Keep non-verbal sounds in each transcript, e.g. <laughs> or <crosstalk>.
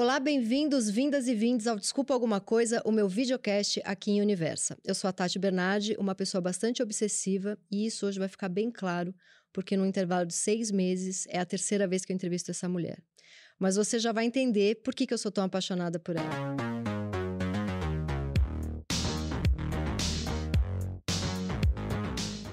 Olá, bem-vindos, vindas e vindos ao Desculpa Alguma Coisa, o meu videocast aqui em Universa. Eu sou a Tati Bernardi, uma pessoa bastante obsessiva, e isso hoje vai ficar bem claro, porque no intervalo de seis meses é a terceira vez que eu entrevisto essa mulher. Mas você já vai entender por que, que eu sou tão apaixonada por ela.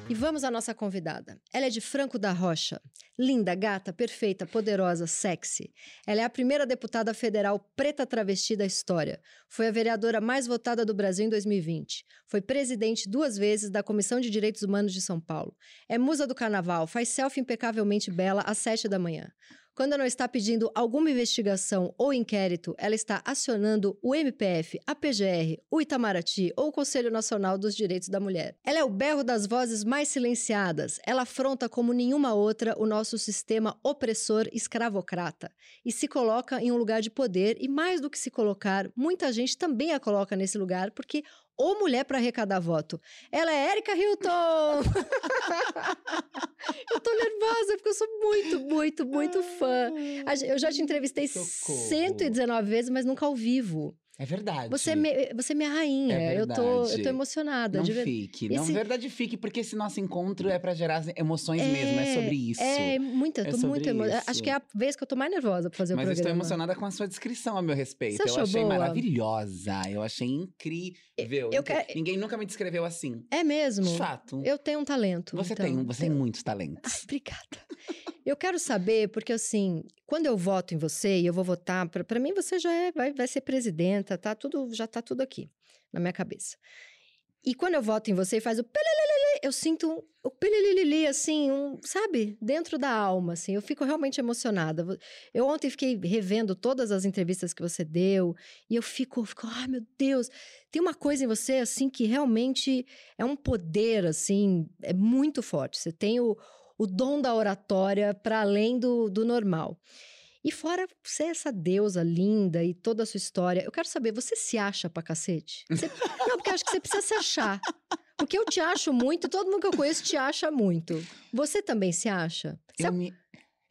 E vamos à nossa convidada. Ela é de Franco da Rocha. Linda, gata, perfeita, poderosa, sexy. Ela é a primeira deputada federal preta travesti da história. Foi a vereadora mais votada do Brasil em 2020. Foi presidente duas vezes da Comissão de Direitos Humanos de São Paulo. É musa do carnaval, faz selfie impecavelmente bela às sete da manhã. Quando não está pedindo alguma investigação ou inquérito, ela está acionando o MPF, a PGR, o Itamaraty ou o Conselho Nacional dos Direitos da Mulher. Ela é o berro das vozes mais silenciadas. Ela afronta como nenhuma outra o nosso sistema opressor escravocrata e se coloca em um lugar de poder e mais do que se colocar, muita gente também a coloca nesse lugar porque ou mulher para arrecadar voto. Ela é Erika Hilton! <laughs> eu tô nervosa porque eu sou muito, muito, muito fã. Eu já te entrevistei Socorro. 119 vezes, mas nunca ao vivo. É verdade. Você é, me, você é minha rainha. É eu, tô, eu tô emocionada. Não fique. Esse... Não, verdade fique, porque esse nosso encontro é para gerar emoções é, mesmo. É sobre isso. É, muita. É tô muito emocionada. Acho que é a vez que eu tô mais nervosa pra fazer Mas o programa. Mas eu estou emocionada com a sua descrição a meu respeito. Você eu achei boa? maravilhosa. Eu achei incrível. Eu, eu Ninguém nunca me descreveu assim. É mesmo? De fato. Eu tenho um talento. Você então. tem, você tem muitos talentos. Ai, obrigada. Eu quero saber, porque assim, quando eu voto em você e eu vou votar, para mim você já é, vai, vai ser presidenta, tá tudo, já tá tudo aqui na minha cabeça. E quando eu voto em você e faz o pelelelele, eu sinto o pelelelele, assim, um, sabe? Dentro da alma, assim. Eu fico realmente emocionada. Eu ontem fiquei revendo todas as entrevistas que você deu e eu fico, fico, ai meu Deus, tem uma coisa em você, assim, que realmente é um poder, assim, é muito forte. Você tem o, o dom da oratória para além do, do normal. E fora ser essa deusa linda e toda a sua história, eu quero saber, você se acha pra cacete? Você... <laughs> Não, porque eu acho que você precisa se achar. Porque eu te acho muito, todo mundo que eu conheço te acha muito. Você também se acha? Você eu, me,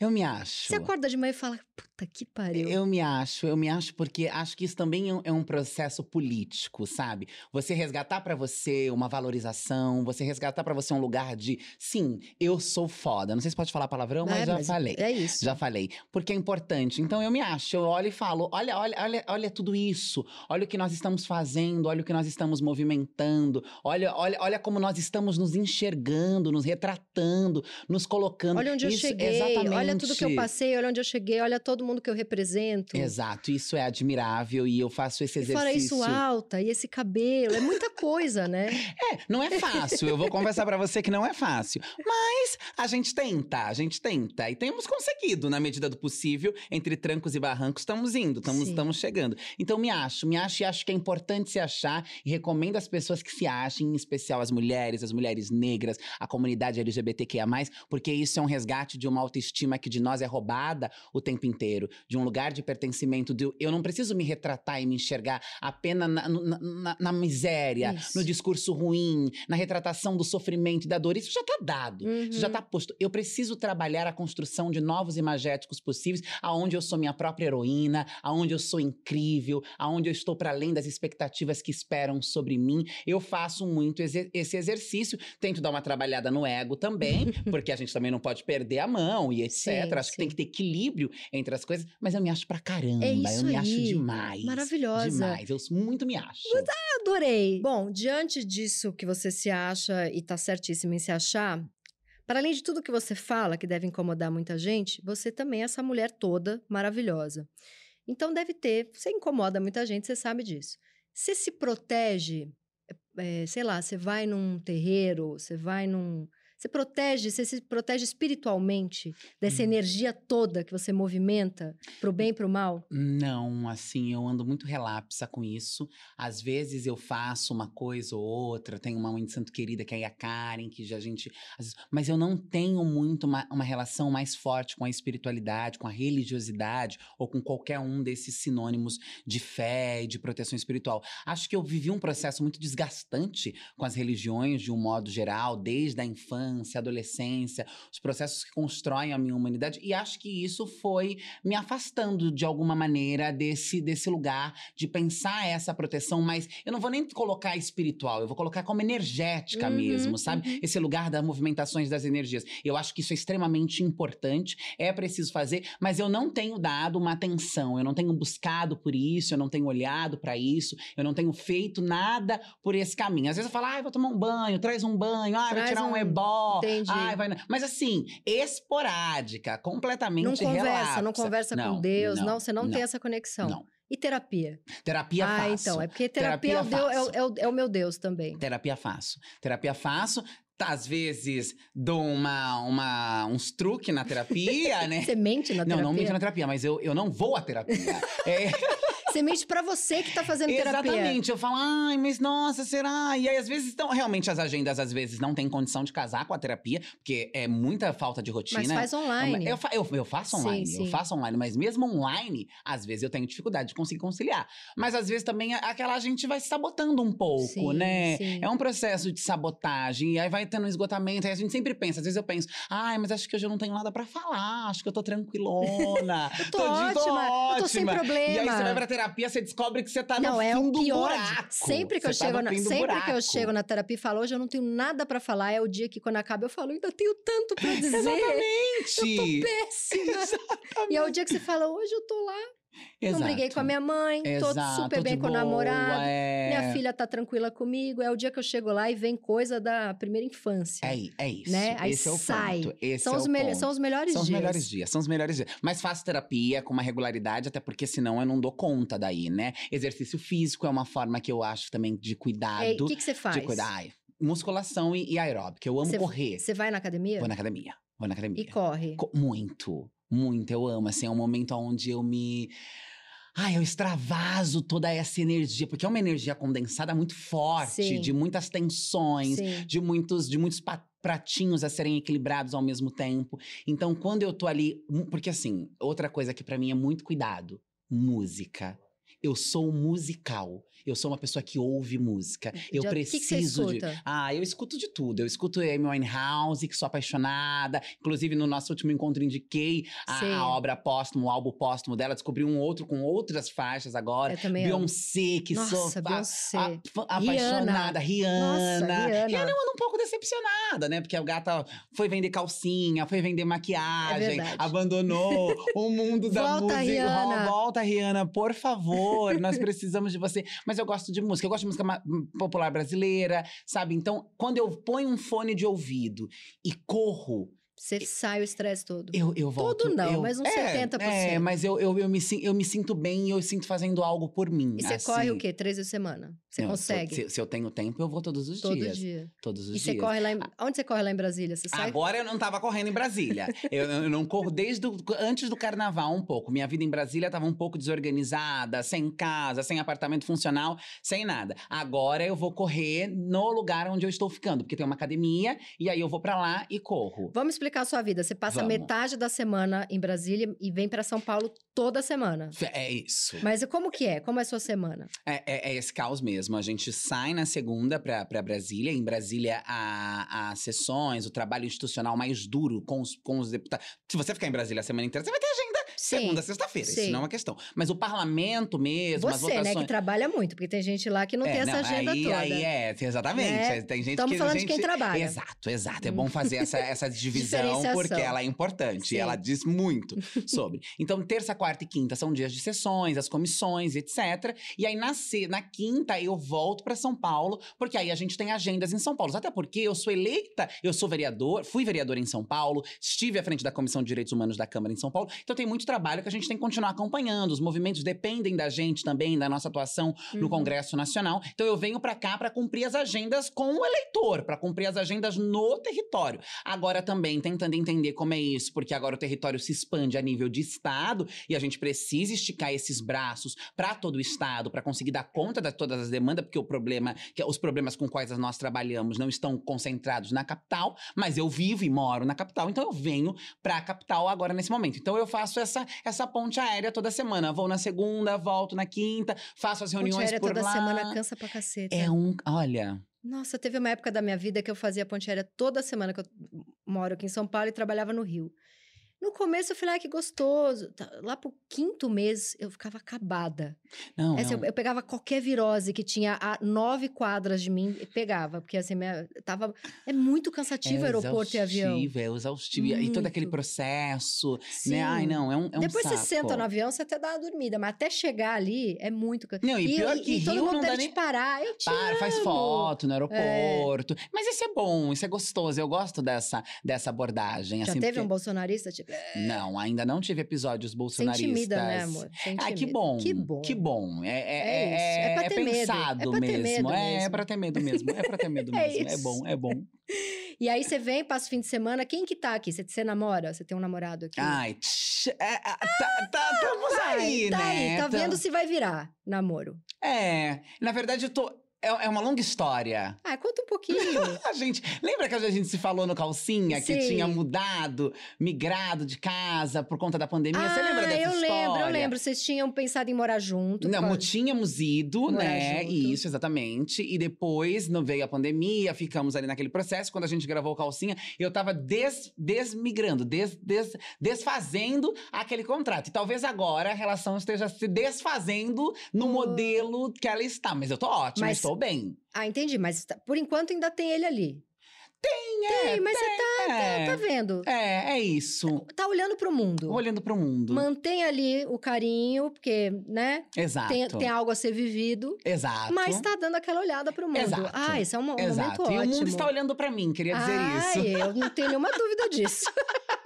eu me acho. Você acorda de manhã e fala, puta que pariu. Eu me acho, eu me acho porque acho que isso também é um é processo político, sabe? Você resgatar para você uma valorização, você resgatar para você um lugar de, sim, eu sou foda. Não sei se pode falar palavrão, mas é, já mas falei. É isso. Já falei. Porque é importante. Então eu me acho, eu olho e falo, olha, olha, olha, olha tudo isso. Olha o que nós estamos fazendo, olha o que nós estamos movimentando. Olha, olha, olha como nós estamos nos enxergando, nos retratando, nos colocando. Olha onde isso, eu cheguei, exatamente. olha tudo que eu passei, olha onde eu cheguei, olha todo mundo que eu represento. Exato, isso é admirável e eu faço esse exercício. E fora isso, alta e esse cabelo, é muita coisa, né? <laughs> é, não é fácil, eu vou confessar para você que não é fácil. Mas a gente tenta, a gente tenta. E temos conseguido, na medida do possível, entre trancos e barrancos, estamos indo, estamos, estamos chegando. Então me acho, me acho e acho que é importante se achar e recomendo às pessoas que se achem, em especial as mulheres, as mulheres negras, a comunidade LGBTQIA+, porque isso é um resgate de uma autoestima que de nós é roubada o tempo inteiro inteiro, de um lugar de pertencimento, de eu não preciso me retratar e me enxergar apenas na, na, na, na miséria, isso. no discurso ruim, na retratação do sofrimento e da dor. Isso já está dado, uhum. isso já está posto. Eu preciso trabalhar a construção de novos imagéticos possíveis, aonde eu sou minha própria heroína, aonde eu sou incrível, aonde eu estou para além das expectativas que esperam sobre mim. Eu faço muito esse exercício, tento dar uma trabalhada no ego também, <laughs> porque a gente também não pode perder a mão e etc. Sim, Acho sim. que tem que ter equilíbrio entre outras coisas, mas eu me acho pra caramba. É isso eu me aí. acho demais. Maravilhosa. Demais. Eu muito me acho. Ah, adorei. Bom, diante disso que você se acha e tá certíssimo em se achar, para além de tudo que você fala, que deve incomodar muita gente, você também é essa mulher toda maravilhosa. Então deve ter, você incomoda muita gente, você sabe disso. Você se protege, é, sei lá, você vai num terreiro, você vai num você protege, você se protege espiritualmente dessa hum. energia toda que você movimenta pro bem e pro mal? Não, assim, eu ando muito relapsa com isso. Às vezes eu faço uma coisa ou outra, tenho uma mãe de santo querida que é a Karen, que já a gente. Vezes, mas eu não tenho muito uma, uma relação mais forte com a espiritualidade, com a religiosidade ou com qualquer um desses sinônimos de fé e de proteção espiritual. Acho que eu vivi um processo muito desgastante com as religiões de um modo geral, desde a infância infância, adolescência, os processos que constroem a minha humanidade. E acho que isso foi me afastando de alguma maneira desse, desse lugar de pensar essa proteção, mas eu não vou nem colocar espiritual, eu vou colocar como energética Uhum, mesmo, sabe? uhum. Esse lugar das movimentações das energias. Eu acho que isso é extremamente importante, é preciso fazer, mas eu não tenho dado uma atenção, eu não tenho buscado por isso, eu não tenho olhado para isso, eu não tenho feito nada por esse caminho. Às vezes eu falo, ai, vou tomar um banho, traz um banho, vai Traz tirar um, um- Entendi. ai, vai. Mas assim, esporádica, completamente Não conversa, relapsa. não conversa Não, com Deus, não, não, você não, não, tem essa conexão. não. E terapia? Terapia ah, faço. então, é porque terapia, Terapia é, o é o- é o, é o meu Deus também. Terapia faço. Terapia faço. Tá, às vezes dou uma, uma, uns truques na terapia, <laughs> né? Você mente na Não, terapia? não minto na terapia, mas eu, eu não vou à terapia. <laughs> É, Você mente pra você que tá fazendo terapia. exatamente. Eu falo, ai, mas nossa, será? E aí, às vezes, estão realmente as agendas, às vezes, não tem condição de casar com a terapia, porque é muita falta de rotina. Mas faz online. Eu, eu, eu faço Sim, online, sim. eu faço online, mas mesmo online, às vezes eu tenho dificuldade de conseguir conciliar. Mas às vezes também aquela gente vai se sabotando um pouco, Sim, né? sim. É um processo de sabotagem, e aí vai tendo um esgotamento, aí a gente sempre pensa, às vezes eu penso, ai, mas acho que hoje eu não tenho nada pra falar, acho que eu tô tranquilona. <laughs> Eu tô, de- ótima, eu tô sem ótima. problema. E aí você vai pra terapia, você descobre que você tá Não, no é fim o pior. buraco. Sempre que eu tá chego na, sempre que eu buraco. chego na terapia e falo, hoje eu não tenho nada pra falar, é o dia que quando acaba eu falo, ainda tenho tanto pra <laughs> dizer. Exatamente. Péssima. <laughs> E é o dia que você fala, hoje eu tô lá, não briguei com a minha mãe, Exato, tô super bem com o namorado. é. Minha filha tá tranquila comigo. É o dia que eu chego lá e vem coisa da primeira infância. É, é isso. Né? Aí Esse é o sai. ponto. Esse são, é os são os melhores São os dias. melhores dias, são os melhores dias. Mas faço terapia com uma regularidade, até porque senão eu não dou conta daí, né? Exercício físico é uma forma que eu acho também de cuidado. É, O que, que você faz? de cuidar. Ai, musculação e, e aeróbica. Eu amo Você- correr. Você vai na academia? Vou na academia. Vou na academia. E corre. Co- Muito, muito. Eu amo. Assim, é um momento onde eu me. Ai, eu extravaso toda essa energia, porque é uma energia condensada muito forte, Sim. de muitas tensões, Sim. de muitos, de muitos pratinhos a serem equilibrados ao mesmo tempo. Então, quando eu tô ali. mu- Porque, assim, outra coisa que pra mim é muito cuidado: música. Eu sou musical. Eu sou uma pessoa que ouve música. Eu Já- o que que preciso de. Ah, eu escuto de tudo. Eu escuto Amy Winehouse, que sou apaixonada. Inclusive, no nosso último encontro, indiquei a, a obra póstuma, o álbum póstumo dela. Descobri um outro com outras faixas agora. Eu também. Beyoncé, que Nossa, sou a- Beyoncé. a- fã- apaixonada. Rihanna. Nossa, Rihanna. Rihanna eu ando um pouco decepcionada, né? Porque a gata foi vender calcinha, foi vender maquiagem, É abandonou o mundo da Volta, música. Rihanna. Volta, Rihanna, por favor. Nós precisamos de você. Mas eu gosto de música. Eu gosto de música ma- popular brasileira, sabe? Então, quando eu ponho um fone de ouvido e corro, Você sai o estresse todo. eu, eu volto. Todo não, eu- mas uns é, 70%. É, mas eu, eu, eu, me, eu me sinto bem e eu sinto fazendo algo por mim. E você assim. corre o quê? Três vezes por semana? Você Eu- consegue? Se, se eu tenho tempo, eu vou todos os Todo dias. dia. Todos os E você dias. corre lá em... Onde você corre lá em Brasília? Você sai? Agora eu não tava correndo em Brasília. eu, eu não corro desde o- antes do carnaval um pouco. Minha vida em Brasília tava um pouco desorganizada, sem casa, sem apartamento funcional, sem nada. Agora eu vou correr no lugar onde eu estou ficando, porque tem uma academia e aí eu vou pra lá e corro. Vamos explicar a sua vida. Você passa Vamos. metade da semana em Brasília e vem pra São Paulo toda semana. É isso. Mas como que é? Como é a sua semana? É, é- é esse caos mesmo. A gente sai na segunda pra Brasília. Em Brasília, há, há sessões, o trabalho institucional mais duro com os, com os deputados. Se você ficar em Brasília a semana inteira, você vai ter agenda Sim. segunda, sexta-feira. Isso não é uma questão. Mas o parlamento mesmo, as Você, né, votações. que trabalha muito, porque tem gente lá que não É, tem essa agenda aí, toda. Aí é, exatamente. Né? É, Tem gente Estamos que falando de gente... quem trabalha. Exato, exato. É bom fazer essa, <laughs> essa divisão porque ela é importante. Sim. E ela diz muito <laughs> sobre. Então, terça, quarta e quinta são dias de sessões, as comissões, etc. E aí, na, na quinta, eu volto para São Paulo, porque aí a gente tem agendas em São Paulo. Até porque eu sou eleita, eu sou vereador, fui vereador em São Paulo, estive à frente da Comissão de Direitos Humanos da Câmara em São Paulo. Então, tem muito trabalho que a gente tem que continuar acompanhando. Os movimentos dependem da gente também, da nossa atuação no Uhum. Congresso Nacional. Então eu venho para cá para cumprir as agendas com o eleitor, para cumprir as agendas no território. Agora também tentando entender como é isso, porque agora o território se expande a nível de estado e a gente precisa esticar esses braços para todo o estado para conseguir dar conta de todas as demandas, porque o problema, que os problemas com quais nós trabalhamos não estão concentrados na capital, mas eu vivo e moro na capital, então eu venho para a capital agora nesse momento. Então eu faço essa essa ponte aérea toda semana. Vou na segunda, volto na quinta, faço as Ponte reuniões aérea por toda lá. semana cansa pra caceta. É um. Olha, Nossa, teve uma época da minha vida que eu fazia ponte aérea toda semana, que eu moro aqui em São Paulo e trabalhava no Rio. No começo eu falei, ah, que gostoso. Lá pro quinto mês eu ficava acabada. Não, Assim, não. eu, eu pegava qualquer virose que tinha a nove quadras de mim e pegava, porque assim, minha, tava. É muito cansativo é aeroporto e avião. exaustivo, É exaustivo. E- E todo aquele Muito. processo, Sim. né? Ai, não, é um, é um Depois saco. você senta no avião, você até dá uma dormida, mas até chegar ali é muito cansativo. Não, e pior que todo Rio mundo não dá nem- parar. Eu te Para, faz amo. foto no aeroporto. Mas isso é bom, isso é gostoso. Eu gosto dessa, dessa abordagem. Já assim, teve porque- um bolsonarista? Tipo, é, Não, ainda não tive episódios você bolsonaristas. intimida, né, amor? Ah, que bom. Que bom. Que bom. É, é, É é, É é pensado É mesmo. é, é pra ter medo mesmo. É pra ter medo <laughs> É mesmo. É bom, é bom. E aí você vem, passa o fim de semana. Quem que tá aqui? Você, você namora? Você tem um namorado aqui? Ai, tch, é, é, tá, tá, estamos Ai, aí, tá né? aí, tá vendo se vai virar namoro. É, na verdade eu tô. É, é uma longa história. Ah, conta um pouquinho. <laughs> A gente. Lembra que a gente se falou no calcinha que Sim. tinha mudado, migrado de casa por conta da pandemia? Você lembra ah, dessa eu história? lembro, eu lembro. Vocês tinham pensado em morar junto. Não, tínhamos ido, Morar né? junto. Isso, exatamente. E depois não veio a pandemia, ficamos ali naquele processo. Quando a gente gravou o calcinha, eu tava des, desmigrando, des, des, desfazendo aquele contrato. E talvez agora a relação esteja se desfazendo no Oh. modelo que ela está. Mas eu tô ótima, Mas- estou bem. Ah, entendi. Mas tá- por enquanto ainda tem ele ali. Tem, Tem, mas você tá, é. tá, tá vendo. É, é isso. Tá olhando pro mundo. Olhando pro mundo. Mantém ali o carinho, porque, né? Exato. Tem, tem algo a ser vivido. Exato. Mas tá dando aquela olhada pro mundo. Exato. Ah, esse é um, um Exato. momento E ótimo. o mundo está olhando pra mim, queria dizer Ai, isso. eu não tenho nenhuma dúvida disso. <laughs>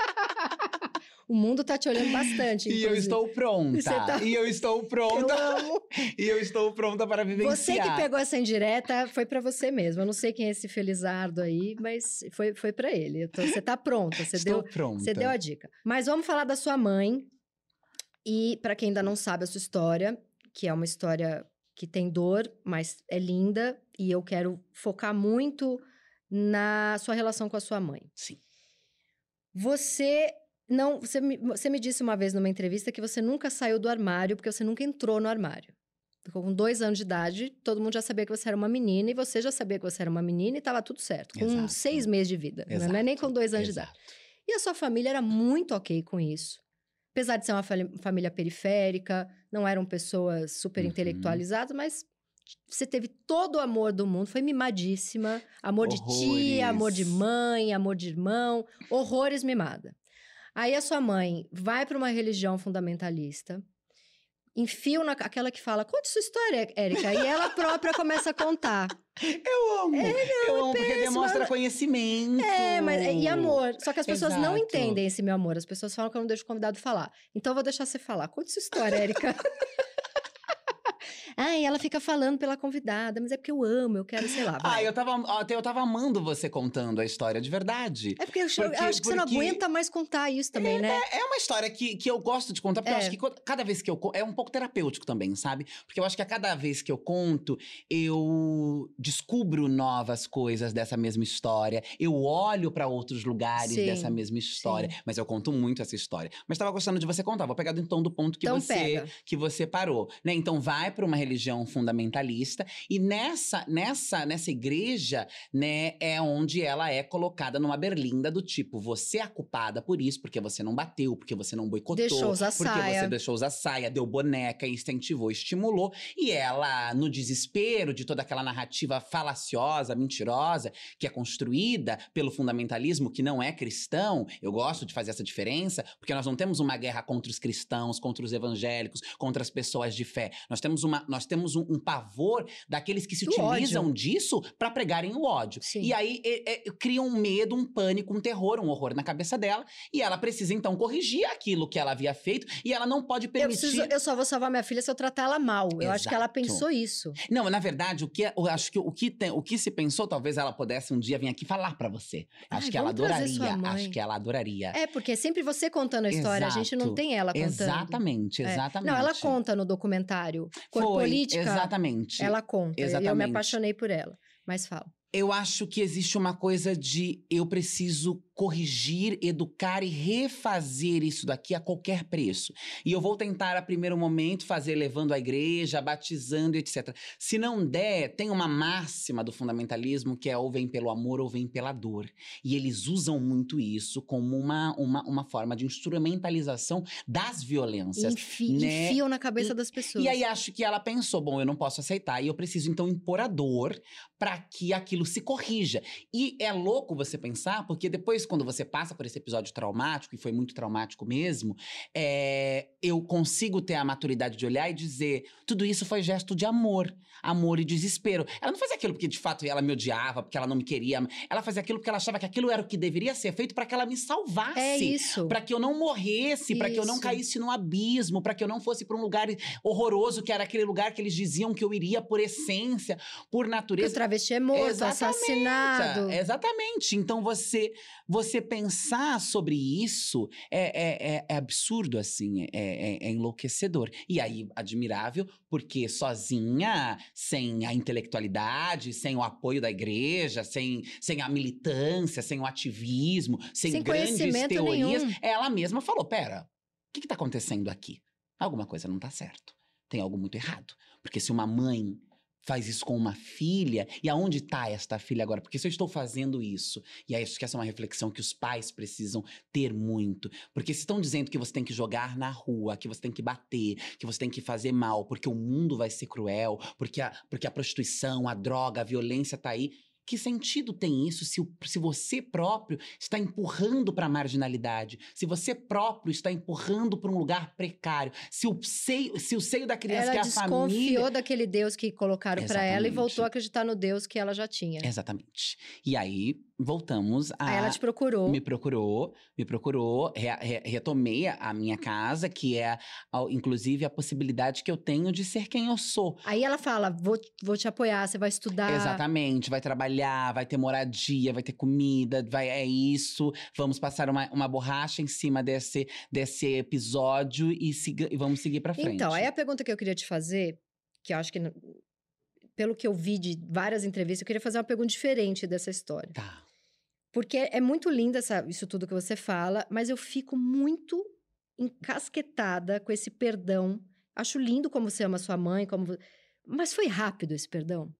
o mundo tá te olhando bastante, E eu estou pronta. Tá- E eu estou Eu pronta. amo. E eu estou pronta para vivenciar. Você que pegou essa indireta, foi pra você mesmo. Eu não sei quem é esse Felizardo aí, mas foi, foi para ele. Então, você tá pronta, você Estou deu, pronta. você deu a dica. Mas vamos falar da sua mãe. E para quem ainda não sabe a sua história, que é uma história que tem dor, mas é linda, e eu quero focar muito na sua relação com a sua mãe. Sim. Você não, você me, você me disse uma vez numa entrevista que você nunca saiu do armário porque você nunca entrou no armário. Ficou com dois anos de idade, todo mundo já sabia que você era uma menina e você já sabia que você era uma menina e estava tudo certo. Com Exato. seis meses de vida, né? não é nem com dois anos de exato. idade. E a sua família era muito ok com isso. Apesar de ser uma família periférica, não eram pessoas super Uhum. intelectualizadas, mas você teve todo o amor do mundo, foi mimadíssima. Amor de tia, amor de Horrores. mãe, amor de irmão, horrores mimada. Aí a sua mãe vai para uma religião fundamentalista, enfia na, aquela que fala, conte sua história, Érica, e ela própria começa a contar. <laughs> Eu amo. eu amo porque demonstra conhecimento. É, mas e amor. Só que as pessoas não Exato. entendem esse meu amor. As pessoas falam que eu não deixo o convidado falar. Então eu vou deixar você falar. Conte sua história, Érica. <laughs> Ai, ela fica falando pela convidada, mas é porque eu amo, eu quero, sei lá. Ah, vai. eu tava, eu tava amando você contando a história de verdade. É porque eu, acho- eu Porque- acho que você não porque- aguenta mais contar isso também, né? É uma história que, que eu gosto de contar, porque eu É. acho que co- cada vez que eu conto. É um pouco terapêutico também, sabe? Porque eu acho que a cada vez que eu conto, eu descubro novas coisas dessa mesma história. Eu olho pra outros lugares Sim, dessa mesma história. Mas eu conto muito essa história. Mas tava gostando de você contar. Vou pegar do então do ponto que Então você pega. que você parou, né? Então vai para uma religião fundamentalista e nessa nessa nessa igreja, né, é onde ela é colocada numa berlinda do tipo, você é culpada por isso, porque você não bateu, porque você não boicotou, Deixou usar porque saia. você deixou usar saia, deu boneca, incentivou, estimulou, e ela no desespero de toda aquela narrativa falaciosa, mentirosa, que é construída pelo fundamentalismo que não é cristão, eu gosto de fazer essa diferença, porque nós não temos uma guerra contra os cristãos, contra os evangélicos, contra as pessoas de fé. Nós temos, uma, nós temos um, um pavor daqueles que se Do utilizam ódio. disso para pregarem o ódio. Sim. E aí é, é, cria um medo, um pânico, um terror, um horror na cabeça dela, e ela precisa então corrigir aquilo que ela havia feito, e ela não pode Eu, permitir. preciso, eu só vou salvar minha filha se eu tratar ela mal. Eu acho que ela Exato. pensou isso. Não, na verdade, o que é- eu acho que o que tem, o que se pensou, talvez ela pudesse um dia vir aqui falar pra você. Acho Ai, que ela adoraria. Acho que ela adoraria. É, porque é sempre você contando a história, a gente não Exato. tem ela contando. Exatamente, É. exatamente. Não, ela conta no documentário. Política, Exatamente. ela conta. E eu me Exatamente. apaixonei por ela. Mas fala. Eu acho que existe uma coisa de eu preciso corrigir, educar e refazer isso daqui a qualquer preço. E eu vou tentar, a primeiro momento, fazer levando a igreja, batizando, etc. Se não der, tem uma máxima do fundamentalismo que é ou vem pelo amor ou vem pela dor. E eles usam muito isso como uma, uma, uma forma de instrumentalização das violências. Enfi né? Enfiam na cabeça das pessoas. E aí acho que ela pensou, bom, eu não posso aceitar e eu preciso então impor a dor para que aquilo se corrija. E é louco você pensar, porque depois quando você passa por esse episódio traumático, e foi muito traumático mesmo, é, eu consigo ter a maturidade de olhar e dizer: tudo isso foi gesto de amor, amor e desespero. Ela não fazia aquilo porque de fato ela me odiava, porque ela não me queria. Ela fazia aquilo porque ela achava que aquilo era o que deveria ser feito para que ela me salvasse. É isso. Para que eu não morresse, para que eu não caísse no abismo, para que eu não fosse para um lugar horroroso, que era aquele lugar que eles diziam que eu iria por essência, por Porque o natureza. travesti é morto, Exatamente, assassinado. Exatamente. Então você você pensar sobre isso é, é, é- é absurdo, assim, é, é- é enlouquecedor. E aí, admirável, porque sozinha, sem a intelectualidade, sem o apoio da igreja, sem, sem a militância, sem o ativismo, sem, Sem grandes teorias, nenhum. ela mesma falou: pera, o que, que tá acontecendo aqui? Alguma coisa não tá certo. Tem algo muito errado. Porque se uma mãe faz isso com uma filha, e aonde está esta filha agora? Porque se eu estou fazendo isso, e acho que essa é uma reflexão que os pais precisam ter muito, porque se estão dizendo que você tem que jogar na rua, que você tem que bater, que você tem que fazer mal, porque o mundo vai ser cruel, porque a, porque a prostituição, a droga, a violência tá aí. Que sentido tem isso se, o- se você próprio está empurrando para a marginalidade? Se você próprio está empurrando para um lugar precário? Se o seio, se o seio da criança, Ela que é a desconfiou família. daquele Deus que colocaram pra ela e voltou a acreditar no Deus que ela já tinha. Exatamente. E aí voltamos a. Aí ela te procurou. Me procurou, me procurou, re- re- retomei a- minha casa, que é, a- inclusive, a possibilidade que eu tenho de ser quem eu sou. Aí ela fala: vou, vou te apoiar, você vai estudar. Exatamente, vai trabalhar, vai ter moradia, vai ter comida, vai, é isso. Vamos passar uma, uma borracha em cima desse, desse episódio e, siga, e vamos seguir pra frente. Então, aí a pergunta que eu queria te fazer, que eu acho que, pelo que eu vi de várias entrevistas, eu queria fazer uma pergunta diferente dessa história. Tá. Porque é muito lindo essa- isso tudo que você fala, mas eu fico muito encasquetada com esse perdão. Acho lindo como você ama sua mãe, como. Mas foi rápido esse perdão?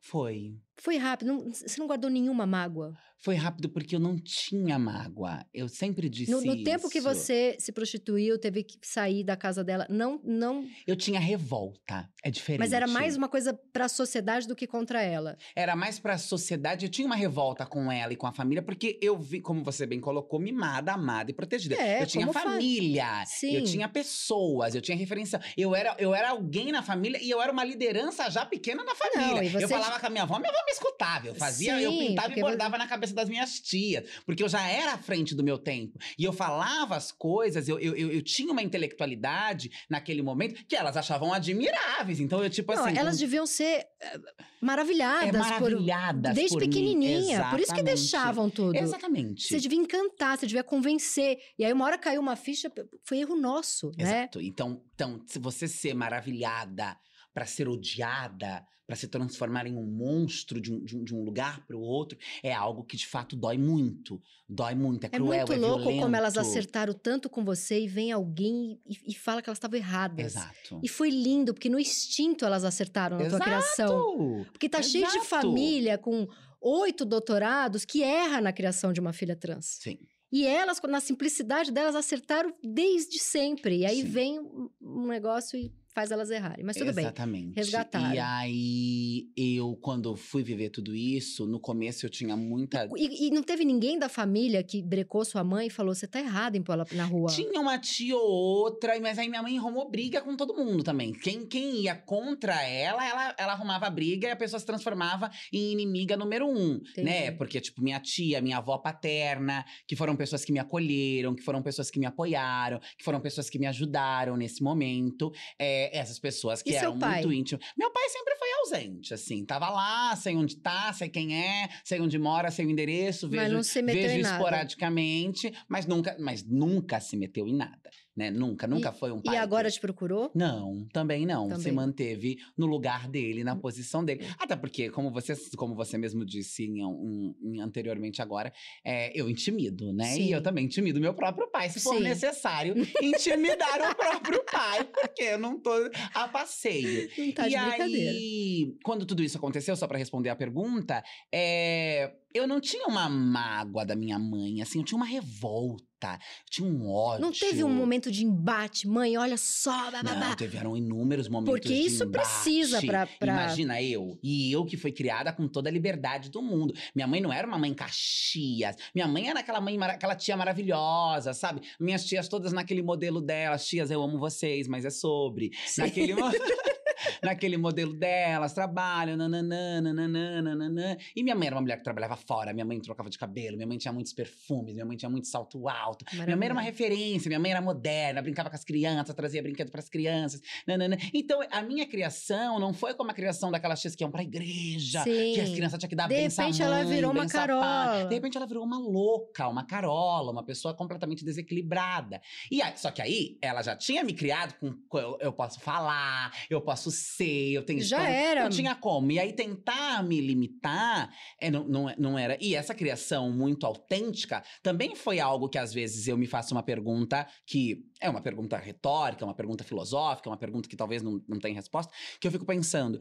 Foi. Foi rápido. não- você não guardou nenhuma mágoa? Foi rápido porque eu não tinha mágoa. Eu sempre disse No, no tempo que isso. você se prostituiu, teve que sair da casa dela, não, não. Eu tinha revolta. É diferente. Mas era mais uma coisa para a sociedade do que contra ela. Era mais pra sociedade. Eu tinha uma revolta com ela e com a família, porque eu vi, como você bem colocou, mimada, amada e protegida. É, eu tinha família, Sim. eu tinha pessoas, eu tinha referência. Eu era, eu era alguém na família e eu era uma liderança já pequena na família. e você Eu falava com a minha avó, minha avó me escutava. Eu fazia, eu Sim, pintava e porque você- bordava na cabeça das minhas tias. Porque eu já era à frente do meu tempo. E eu falava as coisas, eu, eu, eu, eu tinha uma intelectualidade naquele momento que elas achavam admiráveis. Então eu, tipo Não, assim. elas deviam ser eh, maravilhadas, é por, maravilhadas desde por pequenininha. Por isso que deixavam tudo. Exatamente. Você devia encantar, você devia convencer. E aí, uma hora caiu uma ficha, foi erro nosso, né? Exato. Então, então, se você ser maravilhada para ser odiada, para se transformar em um monstro de um, de um, de um lugar para o outro, é algo que de fato dói muito. Dói muito, é É cruel, muito é louco violento. como elas acertaram tanto com você e vem alguém e, e fala que elas estavam erradas. Exato. E foi lindo, porque no instinto elas acertaram na tua Exato. criação. Porque tá cheio de Exato. família com oito doutorados que erra na criação de uma filha trans. Sim. E elas, na simplicidade delas, acertaram desde sempre. E aí Sim. vem um negócio e faz elas errarem. Mas tudo bem. Exatamente. resgataram. E aí, eu, quando fui viver tudo isso, no começo eu tinha muita. E, e não teve ninguém da família que brecou sua mãe e falou: você tá errado em pôr ela na rua. Tinha uma tia ou outra, mas aí minha mãe arrumou briga com todo mundo também. Quem, quem ia contra ela, ela, ela arrumava briga e a pessoa se transformava em inimiga número um, né? Porque, tipo, minha tia, minha avó paterna, que foram pessoas que me acolheram, que foram pessoas que me apoiaram, que foram pessoas que me ajudaram nesse momento. É, essas pessoas que E eram muito íntimas. Meu pai sempre foi ausente, assim. Tava lá, sei onde tá, sei quem é, sei onde mora, sei o endereço, Mas vejo não se meteu vejo em nada. esporadicamente, mas nunca, mas nunca se meteu em nada. Né? Nunca, nunca foi um pai. E agora que... te procurou? Não, também não. Também. Se manteve no lugar dele, na posição dele. Até porque, como você, como você mesmo disse em, um, em- anteriormente agora, é, eu intimido, né? Sim. E eu também intimido meu próprio pai, se for Sim. necessário, intimidar o próprio pai, <laughs> porque eu não tô a passeio. Não tá e de brincadeira. aí, quando tudo isso aconteceu, só pra responder a pergunta, é, eu não tinha uma mágoa da minha mãe, assim, eu tinha uma revolta, eu tinha um ódio. Não teve um momento de embate, mãe, olha só, bababá. Não, tiveram inúmeros momentos Porque de isso embate. precisa pra, pra... Imagina eu, e eu que fui criada com toda a liberdade do mundo. Minha mãe não era uma mãe caxias. Minha mãe era aquela mãe, aquela tia maravilhosa, sabe? Minhas tias todas naquele modelo delas. Tias, eu amo vocês, mas é sobre. Sim. Naquele, <laughs> naquele modelo delas, trabalham, nananã, nananã, nananã. E minha mãe era uma mulher que trabalhava fora. Minha mãe trocava de cabelo, minha mãe tinha muitos perfumes, minha mãe tinha muito salto alto. Minha mãe era uma referência, minha mãe era moderna, brincava com as crianças, trazia brinquedo para as crianças. nananã. Então, a minha criação não foi como a criação daquelas tias que iam pra igreja, que as Sim. crianças tinham que dar De benção à repente, ela mãe, virou uma. Carola. De repente ela virou uma louca, uma carola, uma pessoa completamente desequilibrada. E aí, só que aí ela já tinha me criado com com- eu, eu posso falar, eu posso ser, eu tenho Já história. era. Não tinha como. E aí tentar me limitar é, não, não, não era. E essa criação muito autêntica também foi algo que às vezes eu me faço uma pergunta que é uma pergunta retórica, uma pergunta filosófica, uma pergunta que talvez não, não tenha resposta, que eu fico pensando.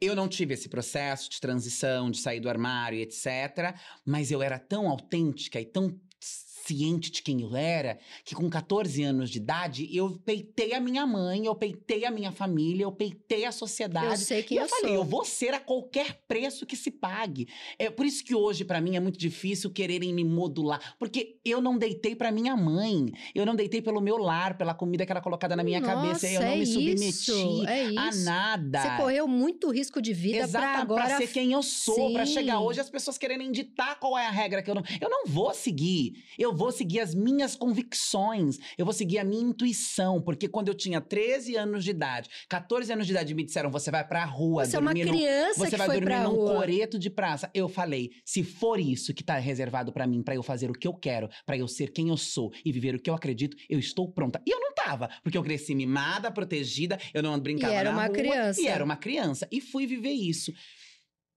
Eu não tive esse processo de transição, de sair do armário etc. Mas eu era tão autêntica e tão ciente de quem eu era, que com 14 anos de idade, eu peitei a minha mãe, eu peitei a minha família, eu peitei a sociedade. Eu sei quem e eu, eu falei, sou. eu vou ser a qualquer preço que se pague. É por isso que hoje, pra mim, é muito difícil quererem me modular. Porque eu não deitei pra minha mãe. Eu não deitei pelo meu lar, pela comida que era colocada na minha cabeça. Eu Nossa, não é me submeti isso, é a isso. nada. Você correu muito risco de vida pra Exato, agora... pra ser quem eu sou, pra Sim. chegar hoje as pessoas quererem ditar qual é a regra que eu não. Eu não vou seguir. Eu vou seguir as minhas convicções. Eu vou seguir a minha intuição. Porque quando eu tinha 13 anos de idade, 14 anos de idade, me disseram: você vai pra rua, Você é uma dormir no- criança você que vai foi dormir num rua. coreto de praça. Eu falei: se for isso que tá reservado pra mim, pra eu fazer o que eu quero, pra eu ser quem eu sou e viver o que eu acredito, eu estou pronta. E eu não tava, porque eu cresci mimada, protegida, eu não brincava E era na uma rua, criança. E era uma criança. E fui viver isso.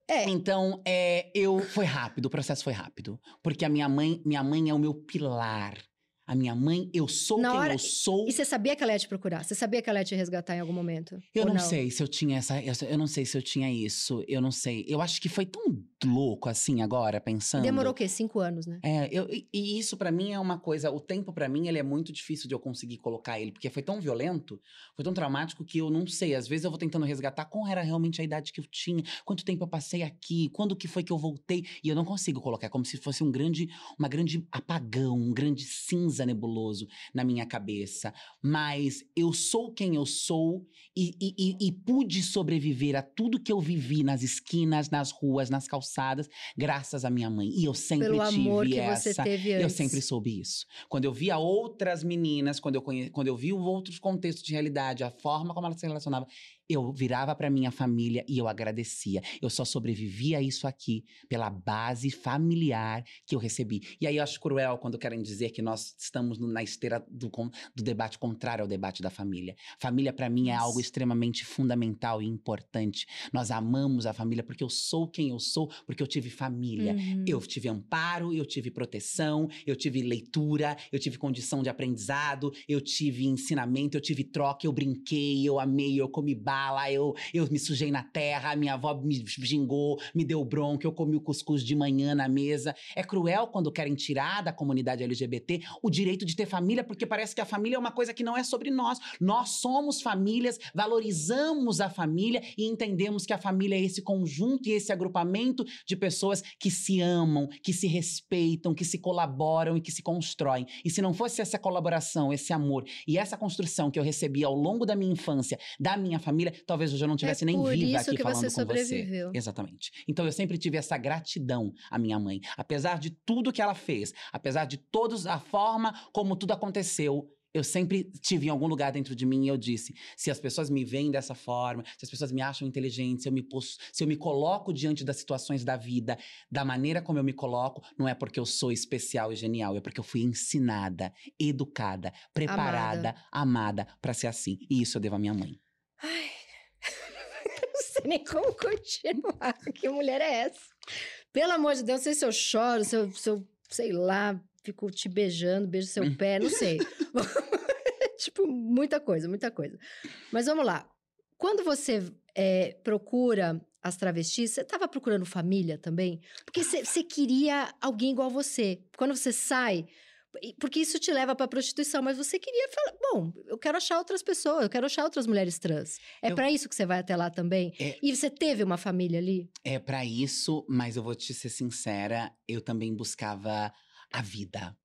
É. Então, é, eu foi rápido, o processo foi rápido, porque a minha mãe, minha mãe é o meu pilar. A minha mãe, eu sou Na quem hora- eu sou. E você sabia que ela ia te procurar? Você sabia que ela ia te resgatar em algum momento? Eu Ou não, sei se eu tinha essa, eu não sei se eu tinha isso, eu não sei. Eu acho que foi tão louco assim agora pensando. Demorou o quê? Cinco anos, né? É, eu, e, isso pra mim é uma coisa, o tempo pra mim ele é muito difícil de eu conseguir colocar ele, porque foi tão violento, foi tão traumático que eu não sei, às vezes eu vou tentando resgatar qual era realmente a idade que eu tinha, quanto tempo eu passei aqui, quando que foi que eu voltei, e eu não consigo colocar, é como se fosse um grande, uma grande apagão, um grande cinza nebuloso na minha cabeça, mas eu sou quem eu sou e, e- e- e pude sobreviver a tudo que eu vivi nas esquinas, nas ruas, nas calçadas, graças à minha mãe, e eu sempre Pelo tive amor que essa você teve antes. eu sempre soube isso. Quando eu via outras meninas, quando eu, conhe... quando eu vi outros contextos de realidade, a forma como elas se relacionavam, eu virava pra minha família e eu agradecia. Eu só sobrevivi a isso aqui pela base familiar que eu recebi. E aí eu acho cruel quando querem dizer que nós estamos na esteira do, do debate contrário ao debate da família. Família pra mim é algo extremamente fundamental e importante. Nós amamos a família porque eu sou quem eu sou, porque eu tive família. Uhum. Eu tive amparo, eu tive proteção, eu tive leitura, eu tive condição de aprendizado, eu tive ensinamento, eu tive troca, eu brinquei, eu amei, eu comi bala, eu, eu me sujei na terra, minha avó me gingou, me deu bronca, eu comi o cuscuz de manhã na mesa. É cruel quando querem tirar da comunidade LGBT o direito de ter família, porque parece que a família é uma coisa que não é sobre nós. Nós somos famílias, valorizamos a família e entendemos que a família é esse conjunto e esse agrupamento de pessoas que se amam, que se respeitam, que se colaboram e que se constroem. E se não fosse essa colaboração, esse amor e essa construção que eu recebi ao longo da minha infância, da minha família, talvez hoje eu não tivesse É nem viva aqui que falando você com sobreviveu. você. Exatamente. Então eu sempre tive essa gratidão à minha mãe, apesar de tudo que ela fez, apesar de todos a forma como tudo aconteceu, Eu sempre tive em algum lugar dentro de mim e eu disse: se as pessoas me veem dessa forma, se as pessoas me acham inteligente, se eu me, se eu me coloco diante das situações da vida, da maneira como eu me coloco, não é porque eu sou especial e genial, é porque eu fui ensinada, educada, preparada, amada, para ser assim. E isso eu devo à minha mãe. Ai, <laughs> não sei nem como continuar. que mulher é essa? Pelo amor de Deus, não sei se eu choro, se eu, se eu sei lá, fico te beijando, beijo seu pé, não sei. <laughs> <laughs> tipo, muita coisa, muita coisa. Mas vamos lá. Quando você é, procura as travestis, você estava procurando família também? Porque você queria alguém igual você. Quando você sai, porque isso te leva para prostituição, mas você queria falar, bom, eu quero achar outras pessoas, eu quero achar outras mulheres trans. É eu... para isso que você vai até lá também? É... E você teve uma família ali? É para isso, mas eu vou te ser sincera, eu também buscava a vida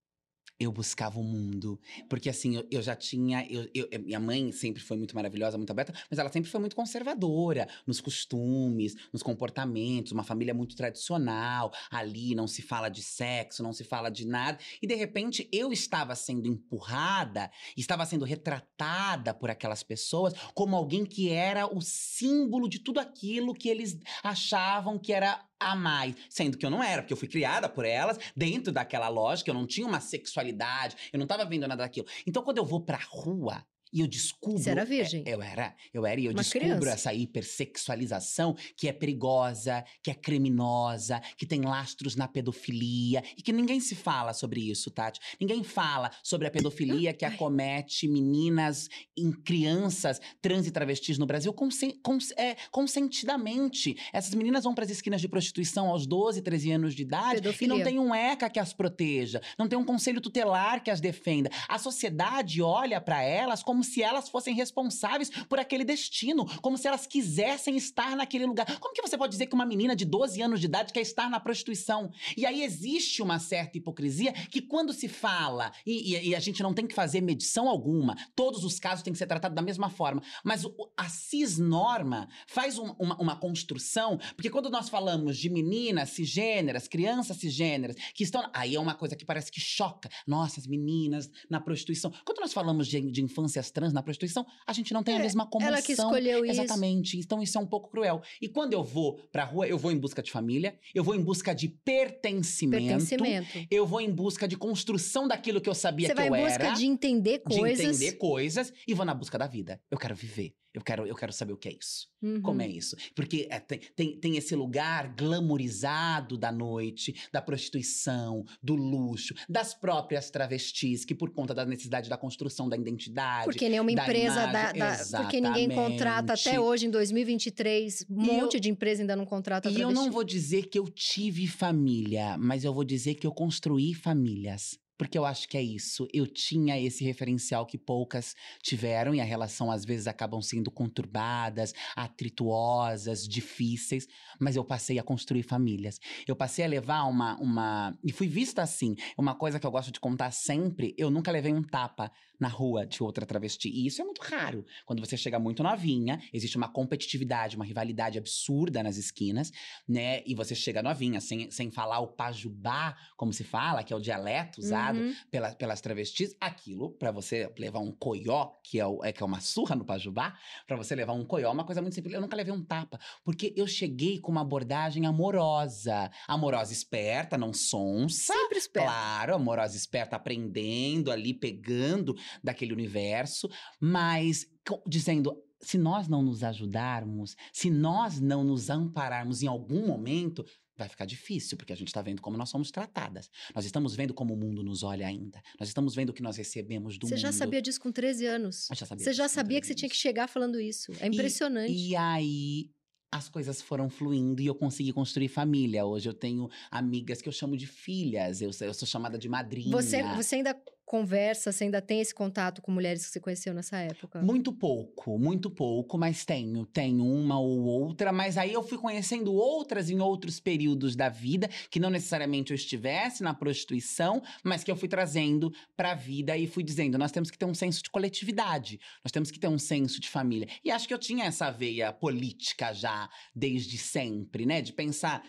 eu buscava o mundo. Porque assim, eu, eu já tinha. Eu, eu, minha mãe sempre foi muito maravilhosa, muito aberta, mas ela sempre foi muito conservadora nos costumes, nos comportamentos, uma família muito tradicional. Ali não se fala de sexo, não se fala de nada. E de repente eu estava sendo empurrada, estava sendo retratada por aquelas pessoas como alguém que era o símbolo de tudo aquilo que eles achavam que era a mais. Sendo que eu não era, porque eu fui criada por elas, dentro daquela lógica, eu não tinha uma sexualidade, eu não tava vendo nada daquilo. Então, quando eu vou pra rua, e eu descubro. Você era virgem? É, eu era, eu era, e eu Uma descubro criança. essa hipersexualização que é perigosa, que é criminosa, que tem lastros na pedofilia e que ninguém se fala sobre isso, Tati. Ninguém fala sobre a pedofilia que acomete meninas em crianças trans e travestis no Brasil consen, cons, é, consentidamente. Essas meninas vão para as esquinas de prostituição aos 12, 13 anos de idade pedofilia. e não tem um ECA que as proteja, não tem um conselho tutelar que as defenda. A sociedade olha para elas como como se elas fossem responsáveis por aquele destino, como se elas quisessem estar naquele lugar. Como que você pode dizer que uma menina de 12 anos de idade quer estar na prostituição? E aí existe uma certa hipocrisia que quando se fala, e, e, e a gente não tem que fazer medição alguma, todos os casos têm que ser tratados da mesma forma, mas o, a cisnorma faz um, uma, uma construção, porque quando nós falamos de meninas cisgêneras, crianças cisgêneras, que estão. Aí é uma coisa que parece que choca. Nossa, as meninas na prostituição. Quando nós falamos de, de infâncias trans na prostituição, a gente não tem é, a mesma comoção. Ela que escolheu isso. Exatamente. Então isso é um pouco cruel. E quando eu vou pra rua, eu vou em busca de família, eu vou em busca de pertencimento. Pertencimento. Eu vou em busca de construção daquilo que eu sabia Você que eu era. Você vai em busca de entender coisas. De entender coisas e vou na busca da vida. Eu quero viver. Eu quero, eu quero saber o que é isso. Uhum. Como é uhum. isso? Porque é, tem, tem, tem, esse lugar glamorizado da noite, da prostituição, do luxo, das próprias travestis, que por conta da necessidade da construção da identidade. Porque nenhuma empresa da, da Porque ninguém contrata até hoje, em 2023, um e monte eu, de empresa ainda não contrata E travesti. eu não vou dizer que eu tive família, mas eu vou dizer que eu construí famílias. Porque eu acho que é isso. Eu tinha esse referencial que poucas tiveram, e a relação às vezes acabam sendo conturbadas, atrituosas, difíceis, mas eu passei a construir famílias. Eu passei a levar uma. uma e fui vista assim. Uma coisa que eu gosto de contar sempre: eu nunca levei um tapa na rua de outra travesti. E isso é muito raro. Quando você chega muito novinha, existe uma competitividade, uma rivalidade absurda nas esquinas, né? E você chega novinha, sem, sem falar o pajubá, como se fala, que é o dialeto usado uhum. pela, pelas travestis. Aquilo, para você levar um coió, que é, o, é, que é uma surra no pajubá, para você levar um coió, é uma coisa muito simples. Eu nunca levei um tapa, porque eu cheguei com uma abordagem amorosa. Amorosa esperta, não sonsa. Sempre esperta. Claro, amorosa esperta, aprendendo ali, pegando daquele universo, mas dizendo se nós não nos ajudarmos, se nós não nos ampararmos em algum momento, vai ficar difícil, porque a gente está vendo como nós somos tratadas. Nós estamos vendo como o mundo nos olha ainda. Nós estamos vendo o que nós recebemos do você mundo. Você já sabia disso com 13 anos. Eu já sabia você já sabia que você tinha que chegar falando isso. É impressionante. E, e aí as coisas foram fluindo e eu consegui construir família. Hoje eu tenho amigas que eu chamo de filhas, eu, eu sou chamada de madrinha. Você, você ainda conversa, você ainda tem esse contato com mulheres que você conheceu nessa época? Muito pouco, muito pouco, mas tenho. Tenho uma ou outra, mas aí eu fui conhecendo outras em outros períodos da vida, que não necessariamente eu estivesse na prostituição, mas que eu fui trazendo para a vida e fui dizendo: nós temos que ter um senso de coletividade, nós temos que ter um senso de família. E acho que eu tinha essa veia política já desde sempre, né? De pensar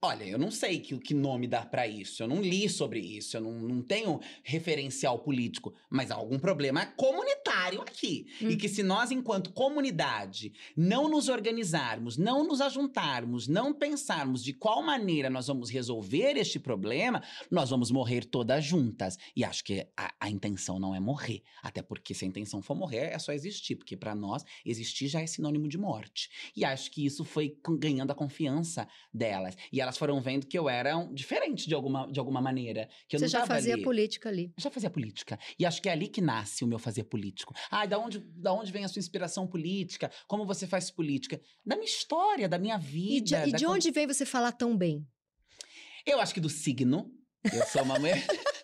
Olha, eu não sei que, que nome dar para isso. Eu não li sobre isso. Eu não, não tenho referencial político. Mas há algum problema comunitário aqui. Hum. E que se nós, enquanto comunidade, não nos organizarmos, não nos ajuntarmos, não pensarmos de qual maneira nós vamos resolver este problema, nós vamos morrer todas juntas. E acho que a, a intenção não é morrer. Até porque se a intenção for morrer, é só existir. Porque para nós, existir já é sinônimo de morte. E acho que isso foi ganhando a confiança delas. E elas foram vendo que eu era um, diferente de alguma, de alguma maneira. Que eu Você não já fazia ali. política ali. Eu já fazia política. E acho que é ali que nasce o meu fazer político. Ah, da onde, da onde vem a sua inspiração política? Como você faz política? Da minha história, da minha vida. E de, e de onde vem você falar tão bem? Eu acho que do signo. Eu sou uma mulher. <laughs>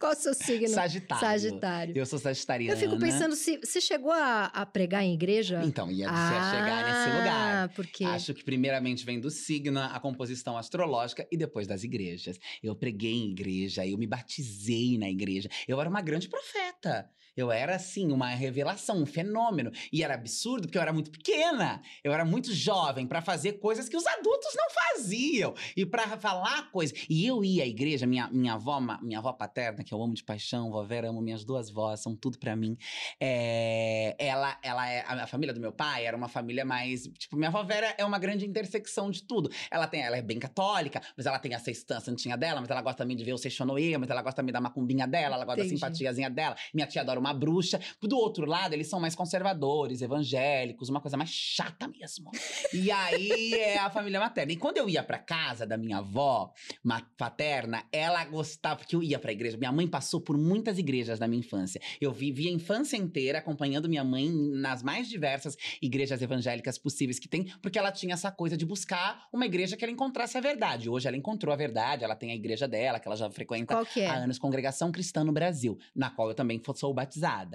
Qual o seu signo? Sagitário. Sagitário. Eu sou sagitariana. Eu fico pensando se você chegou a, a pregar em igreja. Então, ia ah, chegar nesse lugar. por quê? Acho que primeiramente vem do signo, a composição astrológica e depois das igrejas. Eu preguei em igreja, eu me batizei na igreja. Eu era uma grande profeta. Eu era, assim, uma revelação, um fenômeno. E era absurdo porque eu era muito pequena. Eu era muito jovem para fazer coisas que os adultos não faziam. E para falar coisas. E eu ia à igreja, minha, minha avó, minha avó paterna, que eu amo de paixão, vó Vera, amo minhas duas vós, são tudo para mim. É, ela, ela é. A família do meu pai era uma família mais. Tipo, minha avó Vera é uma grande intersecção de tudo. Ela tem, ela é bem católica, mas ela tem a sexta santinha dela, mas ela gosta também de ver o Seixonoê, mas ela gosta também da macumbinha dela, ela gosta Entendi. da simpatiazinha dela. Minha tia adora uma bruxa. Do outro lado, eles são mais conservadores, evangélicos, uma coisa mais chata mesmo. e aí é a família materna. E quando eu ia pra casa da minha avó paterna, ela gostava, porque eu ia pra igreja. Minha mãe passou por muitas igrejas na minha infância. Eu vivi a infância inteira acompanhando minha mãe nas mais diversas igrejas evangélicas possíveis que tem, porque ela tinha essa coisa de buscar uma igreja que ela encontrasse a verdade. Hoje ela encontrou a verdade, ela tem a igreja dela, que ela já frequenta é? há anos, Congregação Cristã no Brasil, na qual eu também sou batizada,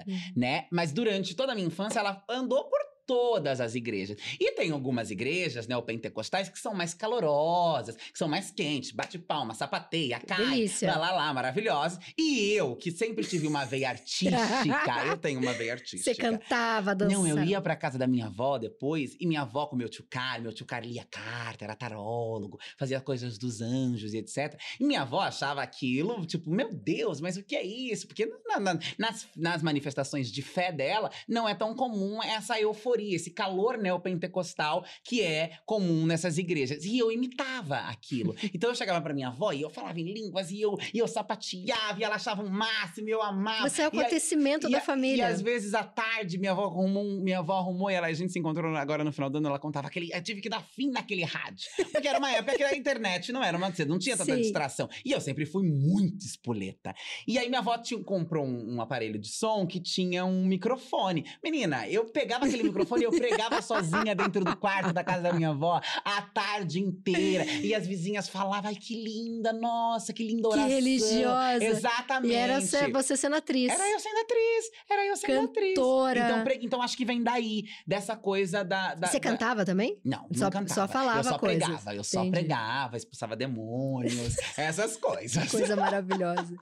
uhum. né? Mas durante toda a minha infância, ela andou por todas as igrejas. E tem algumas igrejas, né, pentecostais que são mais calorosas, que são mais quentes, bate palma, sapateia, cai, Delícia. lá, lá, lá, maravilhosa. E eu, que sempre tive uma veia artística, <laughs> eu tenho uma veia artística. Você cantava, dançava. Não, eu ia pra casa da minha avó depois, e minha avó com meu tio Carlos, meu tio Carlos lia carta, era tarólogo, fazia coisas dos anjos e etc. E minha avó achava aquilo, tipo, meu Deus, mas o que é isso? Porque na, na, nas, nas manifestações de fé dela, não é tão comum essa euforia euforia, esse calor neopentecostal que é comum nessas igrejas. E eu imitava aquilo. <laughs> Então eu chegava para minha avó e eu falava em línguas e eu, e eu sapateava e ela achava um máximo e eu amava. Você é o acontecimento da e, família. E às vezes à tarde minha avó arrumou, minha avó arrumou e ela, a gente se encontrou agora no final do ano, ela contava aquele, eu tive que dar fim naquele rádio. Porque era uma época que a internet não era uma não tinha tanta Sim. distração. E eu sempre fui muito espoleta. E aí minha avó tinha, comprou um, um aparelho de som que tinha um microfone. Menina, eu pegava aquele microfone microfone e eu pregava sozinha dentro do quarto da casa da minha avó a tarde inteira. E as vizinhas falavam, ai, que linda, nossa, que linda oração. Que religiosa. Exatamente. E era você sendo atriz. Era eu sendo atriz, era eu sendo Cantora. atriz. Então, então acho que vem daí, dessa coisa da... da você da... cantava também? Não, só, não cantava. Só falava Eu só coisas. pregava, eu só Entendi. pregava, expulsava demônios, <laughs> essas coisas. Coisa maravilhosa.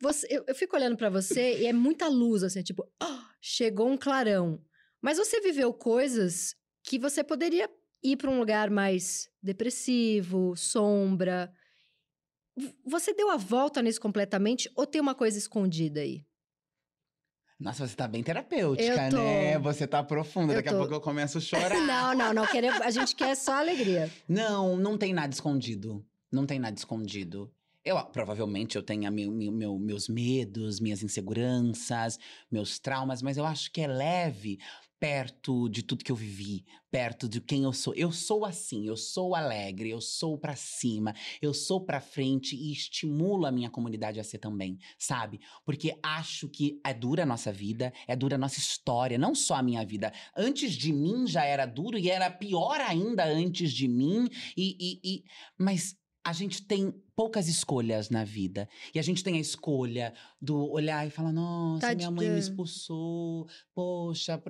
Você, eu, eu fico olhando para você e é muita luz, assim, tipo, oh, <gasps> chegou um clarão. Mas você viveu coisas que você poderia ir para um lugar mais depressivo, sombra. Você deu a volta nisso completamente ou tem uma coisa escondida aí? Nossa, você tá bem terapêutica, né? Você tá profunda. Eu Daqui tô. a pouco eu começo a chorar. <laughs> não, não, não. Queremos, a gente quer só alegria. Não, não tem nada escondido. Não tem nada escondido. Eu, provavelmente eu tenha meu, meu, meus medos, minhas inseguranças, meus traumas, mas eu acho que é leve perto de tudo que eu vivi, perto de quem eu sou. Eu sou assim, eu sou alegre, eu sou para cima, eu sou para frente e estimulo a minha comunidade a ser também, sabe? Porque acho que é dura a nossa vida, é dura a nossa história, não só a minha vida. Antes de mim já era duro e era pior ainda antes de mim e, e, e... mas a gente tem poucas escolhas na vida. E a gente tem a escolha do olhar e falar: nossa, minha mãe me expulsou. Poxa,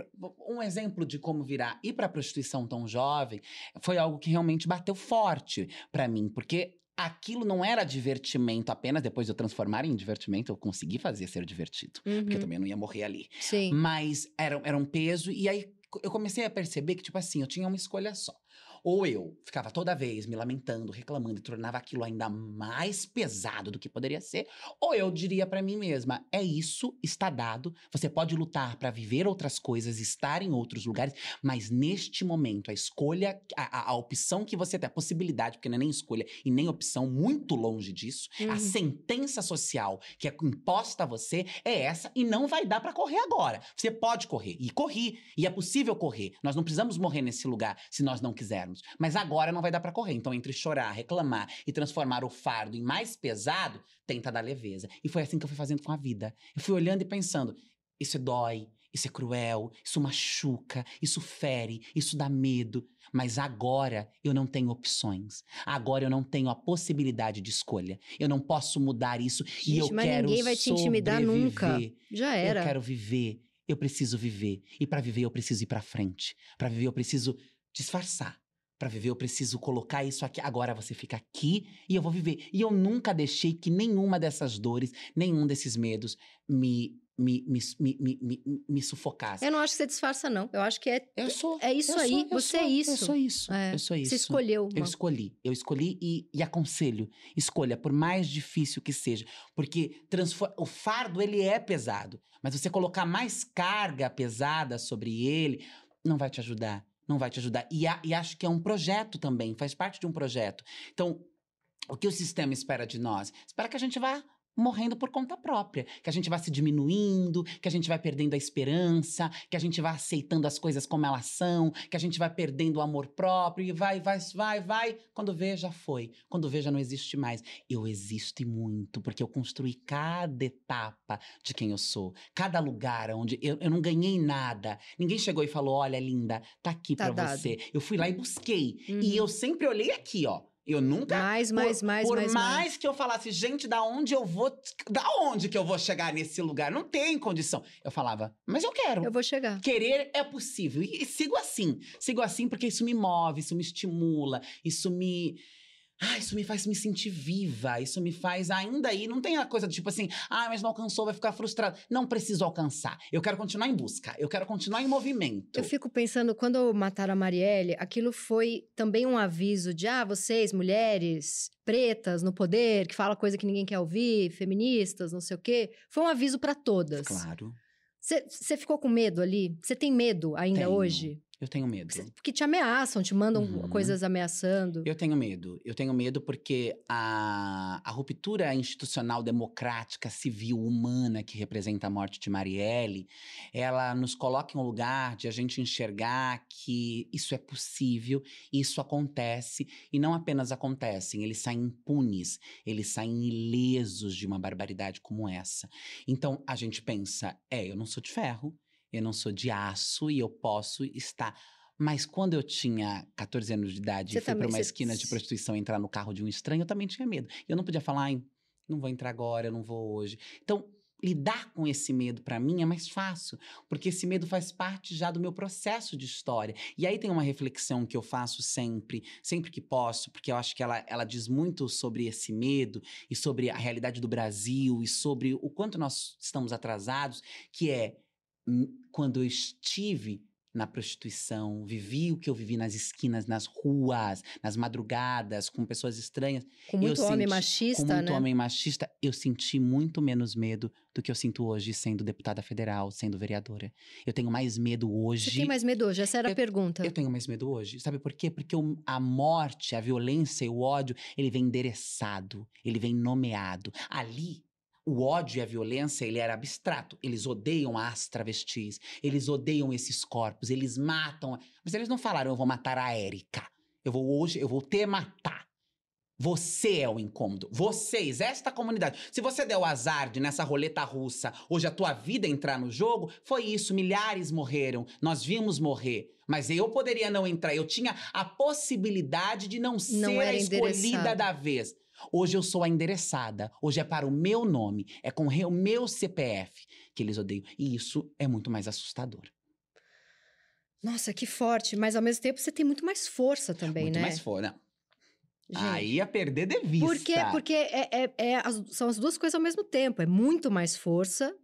um exemplo de como virar ir para a prostituição tão jovem foi algo que realmente bateu forte para mim, porque aquilo não era divertimento apenas, depois de eu transformar em divertimento, eu consegui fazer ser divertido. Uhum. Porque eu também não ia morrer ali. Sim. Mas era, era um peso, e aí eu comecei a perceber que, tipo assim, eu tinha uma escolha só. Ou eu ficava toda vez me lamentando, reclamando e tornava aquilo ainda mais pesado do que poderia ser, ou eu diria para mim mesma: é isso, está dado, você pode lutar para viver outras coisas, estar em outros lugares, mas neste momento, a escolha, a, a, a opção que você tem, a possibilidade, porque não é nem escolha e nem opção, muito longe disso, uhum. a sentença social que é imposta a você é essa e não vai dar para correr agora. Você pode correr, e corri, e é possível correr. Nós não precisamos morrer nesse lugar se nós não quisermos. Mas agora não vai dar para correr. Então, entre chorar, reclamar e transformar o fardo em mais pesado, tenta dar leveza. E foi assim que eu fui fazendo com a vida. Eu fui olhando e pensando: isso dói, isso é cruel, isso machuca, isso fere, isso dá medo. Mas agora eu não tenho opções. Agora eu não tenho a possibilidade de escolha. Eu não posso mudar isso Gente, e eu mas quero ninguém vai te intimidar nunca. Já era. Eu quero viver. Eu preciso viver. E para viver eu preciso ir para frente. Para viver eu preciso disfarçar. Para viver eu preciso colocar isso aqui. Agora você fica aqui e eu vou viver. E eu nunca deixei que nenhuma dessas dores, nenhum desses medos me me, me, me, me, me, sufocasse. Eu não acho que você disfarça, não. Eu acho que é, eu sou, é isso aí. Sou, você é sou, é isso. Eu sou isso. É. Eu sou isso. Você escolheu. Eu escolhi. Eu escolhi e, e aconselho. Escolha, por mais difícil que seja. Porque o fardo, ele é pesado. Mas você colocar mais carga pesada sobre ele, não vai te ajudar não vai te ajudar. E, a, e acho que é um projeto também, faz parte de um projeto. Então, o que o sistema espera de nós? Espera que a gente vá morrendo por conta própria, que a gente vai se diminuindo, que a gente vai perdendo a esperança, que a gente vai aceitando as coisas como elas são, que a gente vai perdendo o amor próprio e vai, vai, vai, vai. Quando vê, já foi. Quando vê, já não existe mais. Eu existo e muito, porque eu construí cada etapa de quem eu sou, cada lugar onde eu, eu não ganhei nada. Ninguém chegou e falou: olha, linda, tá aqui tá pra dado. você. Eu fui lá e busquei. Uhum. E eu sempre olhei aqui, ó. Eu nunca. Mais, mais, por, mais, por mais. Por mais que eu falasse, gente, da onde eu vou. Da onde que eu vou chegar nesse lugar? Não tem condição. Eu falava, mas eu quero. Eu vou chegar. Querer é possível. E, e sigo assim. Sigo assim porque isso me move, isso me estimula, isso me ah, isso me faz me sentir viva, isso me faz ainda aí, não tem a coisa do tipo assim, ah, mas não alcançou, vai ficar frustrado. Não preciso alcançar. Eu quero continuar em busca, eu quero continuar em movimento. Eu fico pensando, quando mataram a Marielle, aquilo foi também um aviso de, ah, vocês, mulheres pretas no poder, que fala coisa que ninguém quer ouvir, feministas, não sei o quê. Foi um aviso para todas. Claro. Você ficou com medo ali? Você tem medo ainda Tenho. hoje? Eu tenho medo. Porque te ameaçam, te mandam uhum. coisas ameaçando. Eu tenho medo. Eu tenho medo porque a, a ruptura institucional democrática, civil, humana que representa a morte de Marielle, ela nos coloca em um lugar de a gente enxergar que isso é possível, isso acontece, e não apenas acontecem, eles saem impunes, eles saem ilesos de uma barbaridade como essa. Então a gente pensa, é, eu não sou de ferro, eu não sou de aço e eu posso estar. Mas quando eu tinha 14 anos de idade você e fui para uma esquina de prostituição entrar no carro de um estranho, eu também tinha medo. Eu não podia falar, ai, não vou entrar agora, eu não vou hoje. Então, lidar com esse medo para mim é mais fácil, porque esse medo faz parte já do meu processo de história. E aí tem uma reflexão que eu faço sempre, sempre que posso, porque eu acho que ela, ela diz muito sobre esse medo e sobre a realidade do Brasil e sobre o quanto nós estamos atrasados, que é quando eu estive na prostituição, vivi o que eu vivi nas esquinas, nas ruas, nas madrugadas, com pessoas estranhas. Com muito eu homem senti, machista, com muito né? homem machista, eu senti muito menos medo do que eu sinto hoje sendo deputada federal, sendo vereadora. Eu tenho mais medo hoje. Você tem mais medo hoje? Essa era eu, a pergunta. Eu tenho mais medo hoje. Sabe por quê? Porque o, a morte, a violência e o ódio, ele vem endereçado, ele vem nomeado. Ali o ódio e a violência, ele era abstrato. Eles odeiam as travestis, eles odeiam esses corpos, eles matam. Mas eles não falaram, eu vou matar a Érica. Eu vou hoje, eu vou te matar. Você é o incômodo. Vocês, esta comunidade. Se você deu azar de nessa roleta russa, hoje a tua vida entrar no jogo, foi isso. Milhares morreram. Nós vimos morrer. Mas eu poderia não entrar. Eu tinha a possibilidade de não, não ser a escolhida da vez. Hoje eu sou a endereçada. Hoje é para o meu nome. É com o meu CPF que eles odeiam. E isso é muito mais assustador. Nossa, que forte. Mas ao mesmo tempo você tem muito mais força também, muito né? Muito mais força. Aí a perder de vista. Por quê? Porque é, é, é são as duas coisas ao mesmo tempo. É muito mais força.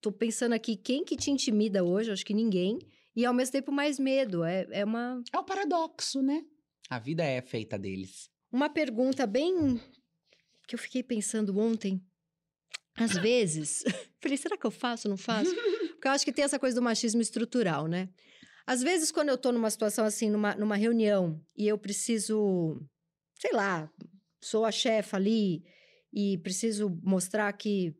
Tô pensando aqui, quem que te intimida hoje? Acho que ninguém. E ao mesmo tempo mais medo. É, é uma... É o paradoxo, né? A vida é feita deles. Uma pergunta bem que eu fiquei pensando ontem. Às <coughs> vezes, <laughs> falei, será que eu faço, não faço? <laughs> Porque eu acho que tem essa coisa do machismo estrutural, né? Às vezes, quando eu tô numa situação assim, numa, numa reunião, e eu preciso, sei lá, sou a chefa ali e preciso mostrar que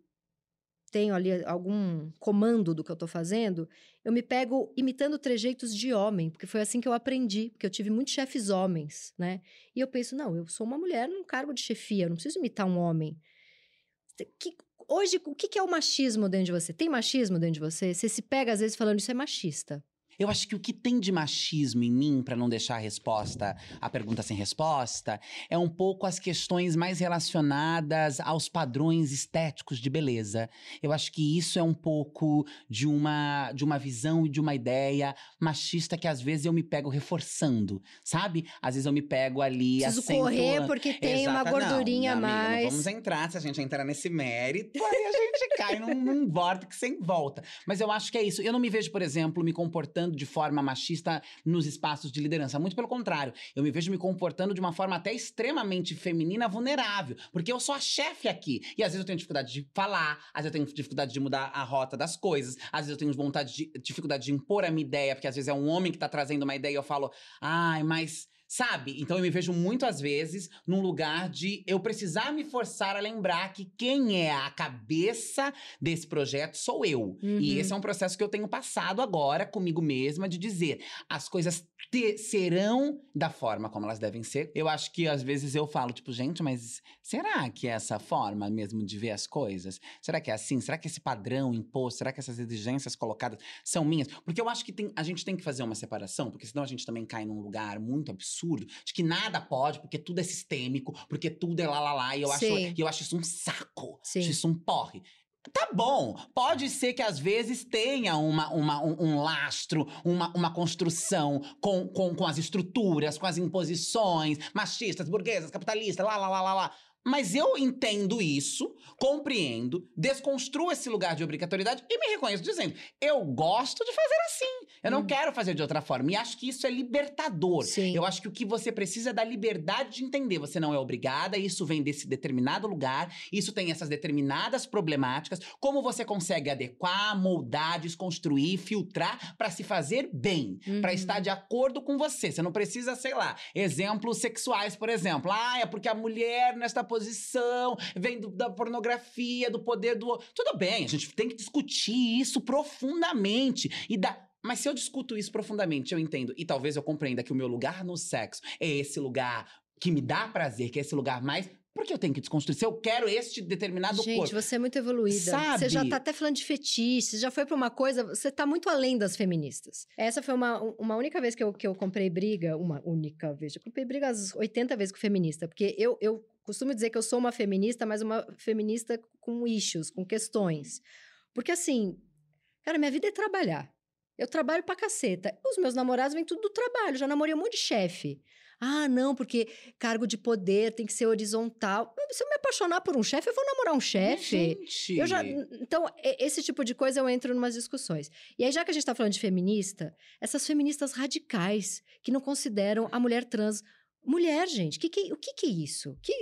tenho ali algum comando do que eu estou fazendo, eu me pego imitando trejeitos de homem, porque foi assim que eu aprendi, porque eu tive muitos chefes homens, né? E eu penso, não, eu sou uma mulher num cargo de chefia, eu não preciso imitar um homem. Que, hoje, o que é o machismo dentro de você? Tem machismo dentro de você? Você se pega às vezes falando isso é machista. Eu acho que o que tem de machismo em mim, para não deixar a resposta, a pergunta sem resposta, é um pouco as questões mais relacionadas aos padrões estéticos de beleza. Eu acho que isso é um pouco de uma, de uma visão e de uma ideia machista que às vezes eu me pego reforçando, sabe? Às vezes eu me pego ali Preciso correr porque tem Exata, uma gordurinha a mais. Não vamos entrar, se a gente entrar nesse mérito, aí a gente cai num, num vórtice sem volta. Mas eu acho que é isso. Eu não me vejo, por exemplo, me comportando comportando de forma machista nos espaços de liderança. Muito pelo contrário, eu me vejo me comportando de uma forma até extremamente feminina, vulnerável. Porque eu sou a chefe aqui. E às vezes eu tenho dificuldade de falar, às vezes eu tenho dificuldade de mudar a rota das coisas, às vezes eu tenho vontade de, dificuldade de impor a minha ideia, porque às vezes é um homem que tá trazendo uma ideia e eu falo, ai, mas Sabe? Então eu me vejo muito às vezes num lugar de eu precisar me forçar a lembrar que quem é a cabeça desse projeto sou eu. Uhum. E esse é um processo que eu tenho passado agora comigo mesma de dizer as coisas serão da forma como elas devem ser. Eu acho que às vezes eu falo, tipo, gente, mas será que é essa forma mesmo de ver as coisas? Será que é assim? Será que esse padrão imposto, será que essas exigências colocadas são minhas? Porque eu acho que tem, a gente tem que fazer uma separação, porque senão a gente também cai num lugar muito absurdo de que nada pode, porque tudo é sistêmico, porque tudo é lá lá lá. E eu, acho, eu acho isso um saco. Sim. Acho isso um porre. Tá bom, pode ser que às vezes tenha uma, uma, um, um lastro, uma, uma construção com, com, com as estruturas, com as imposições machistas, burguesas, capitalistas, lá, lá, lá, lá, lá. Mas eu entendo isso, compreendo, desconstruo esse lugar de obrigatoriedade e me reconheço dizendo: eu gosto de fazer assim. Eu não hum. quero fazer de outra forma. E acho que isso é libertador. Sim. Eu acho que o que você precisa é da liberdade de entender. Você não é obrigada, isso vem desse determinado lugar, isso tem essas determinadas problemáticas. Como você consegue adequar, moldar, desconstruir, filtrar para se fazer bem, uhum. para estar de acordo com você. Você não precisa, sei lá, exemplos sexuais, por exemplo. Ah, é porque a mulher nesta posição vem do, da pornografia, do poder do. Tudo bem, a gente tem que discutir isso profundamente e dar. Mas se eu discuto isso profundamente, eu entendo, e talvez eu compreenda que o meu lugar no sexo é esse lugar que me dá prazer, que é esse lugar mais por que eu tenho que desconstruir? Se eu quero este determinado Gente, corpo. Gente, você é muito evoluída. Sabe? Você já tá até falando de fetiche, já foi pra uma coisa. Você tá muito além das feministas. Essa foi uma, uma única vez que eu, que eu comprei briga. Uma única vez. Eu comprei briga às 80 vezes com feminista. Porque eu, eu costumo dizer que eu sou uma feminista, mas uma feminista com issues, com questões. Porque assim, cara, minha vida é trabalhar. Eu trabalho pra caceta. Os meus namorados vêm tudo do trabalho. Já namorei um monte de chefe. Ah, não, porque cargo de poder tem que ser horizontal. Se eu me apaixonar por um chefe, eu vou namorar um chefe. Gente. Eu já, então, esse tipo de coisa eu entro em umas discussões. E aí, já que a gente está falando de feminista, essas feministas radicais que não consideram a mulher trans Mulher, gente, que que, o que, que é isso? Que,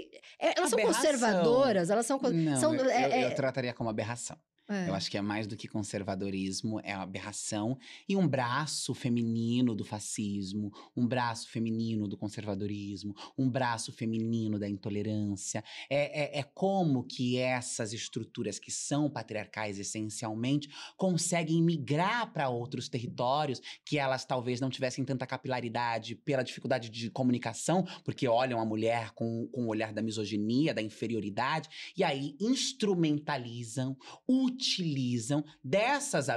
é, elas aberração. são conservadoras, elas são. Não, são, eu, é, eu, eu, trataria como aberração. É. Eu acho que é mais do que conservadorismo, é aberração e um braço feminino do fascismo, um braço feminino do conservadorismo, um braço feminino da intolerância. É, é, é como que essas estruturas que são patriarcais essencialmente conseguem migrar para outros territórios que elas talvez não tivessem tanta capilaridade pela dificuldade de comunicação, porque olham a mulher com, com o olhar da misoginia, da inferioridade, e aí instrumentalizam, utilizam dessas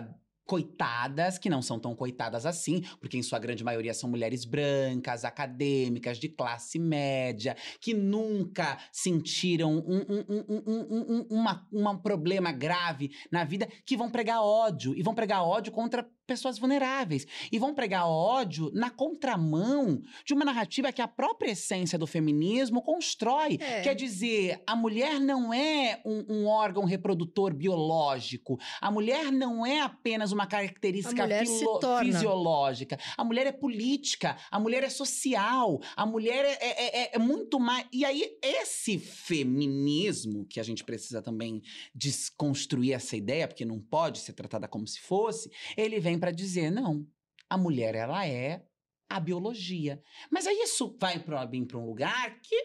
coitadas, que não são tão coitadas assim, porque em sua grande maioria são mulheres brancas, acadêmicas, de classe média, que nunca sentiram um, um, um, um, uma, um problema grave na vida, que vão pregar ódio, e vão pregar ódio contra pessoas vulneráveis. E vão pregar ódio na contramão de uma narrativa que a própria essência do feminismo constrói. É. Quer dizer, a mulher não é um, um órgão reprodutor biológico. A mulher não é apenas uma característica A filo- fisiológica. A mulher é política, a mulher é social, a mulher é, é- é- é muito mais. E aí, esse feminismo, que a gente precisa também desconstruir essa ideia, porque não pode ser tratada como se fosse, ele vem para dizer: não, a mulher, ela é a biologia. Mas aí isso vai para um lugar que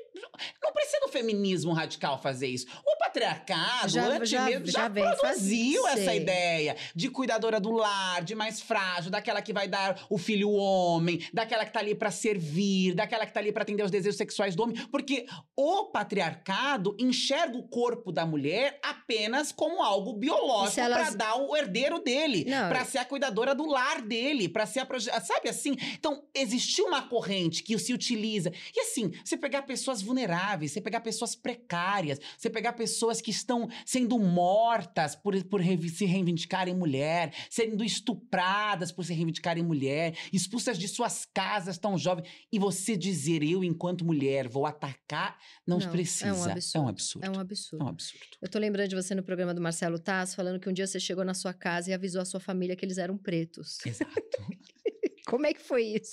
não precisa do feminismo radical fazer isso. O patriarcado, Já- mesmo, já, já produziu fazendo, essa sei. ideia de cuidadora do lar, de mais frágil, daquela que vai dar o filho homem, daquela que tá ali para servir, daquela que tá ali para atender os desejos sexuais do homem, porque o patriarcado enxerga o corpo da mulher apenas como algo biológico elas- para dar o herdeiro dele, para ser a cuidadora do lar dele, para ser a proje... sabe assim? Então, existiu uma corrente que se utiliza. E assim, você pegar pessoas vulneráveis, você pegar pessoas precárias, você pegar pessoas que estão sendo mortas por, por se reivindicarem mulher, sendo estupradas por se reivindicarem mulher, expulsas de suas casas tão jovens, e você dizer, eu, enquanto mulher, vou atacar, não, Não, precisa. é um absurdo. É um absurdo. É um É absurdo. um absurdo. Eu tô lembrando de você no programa do Marcelo Tass, falando que um dia você chegou na sua casa e avisou a sua família que eles eram pretos. Exato. <laughs> Como é que foi isso?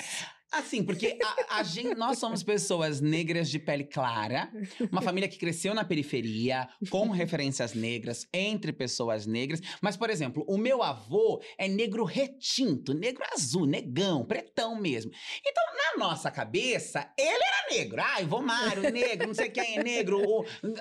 Assim, porque a, a gente, nós somos pessoas negras de pele clara, uma família que cresceu na periferia, com referências negras, entre pessoas negras. Mas, por exemplo, o meu avô é negro retinto, negro azul, negão, pretão mesmo. Então, na nossa cabeça, ele era negro. Ai, vô Mário, negro, não sei quem é negro.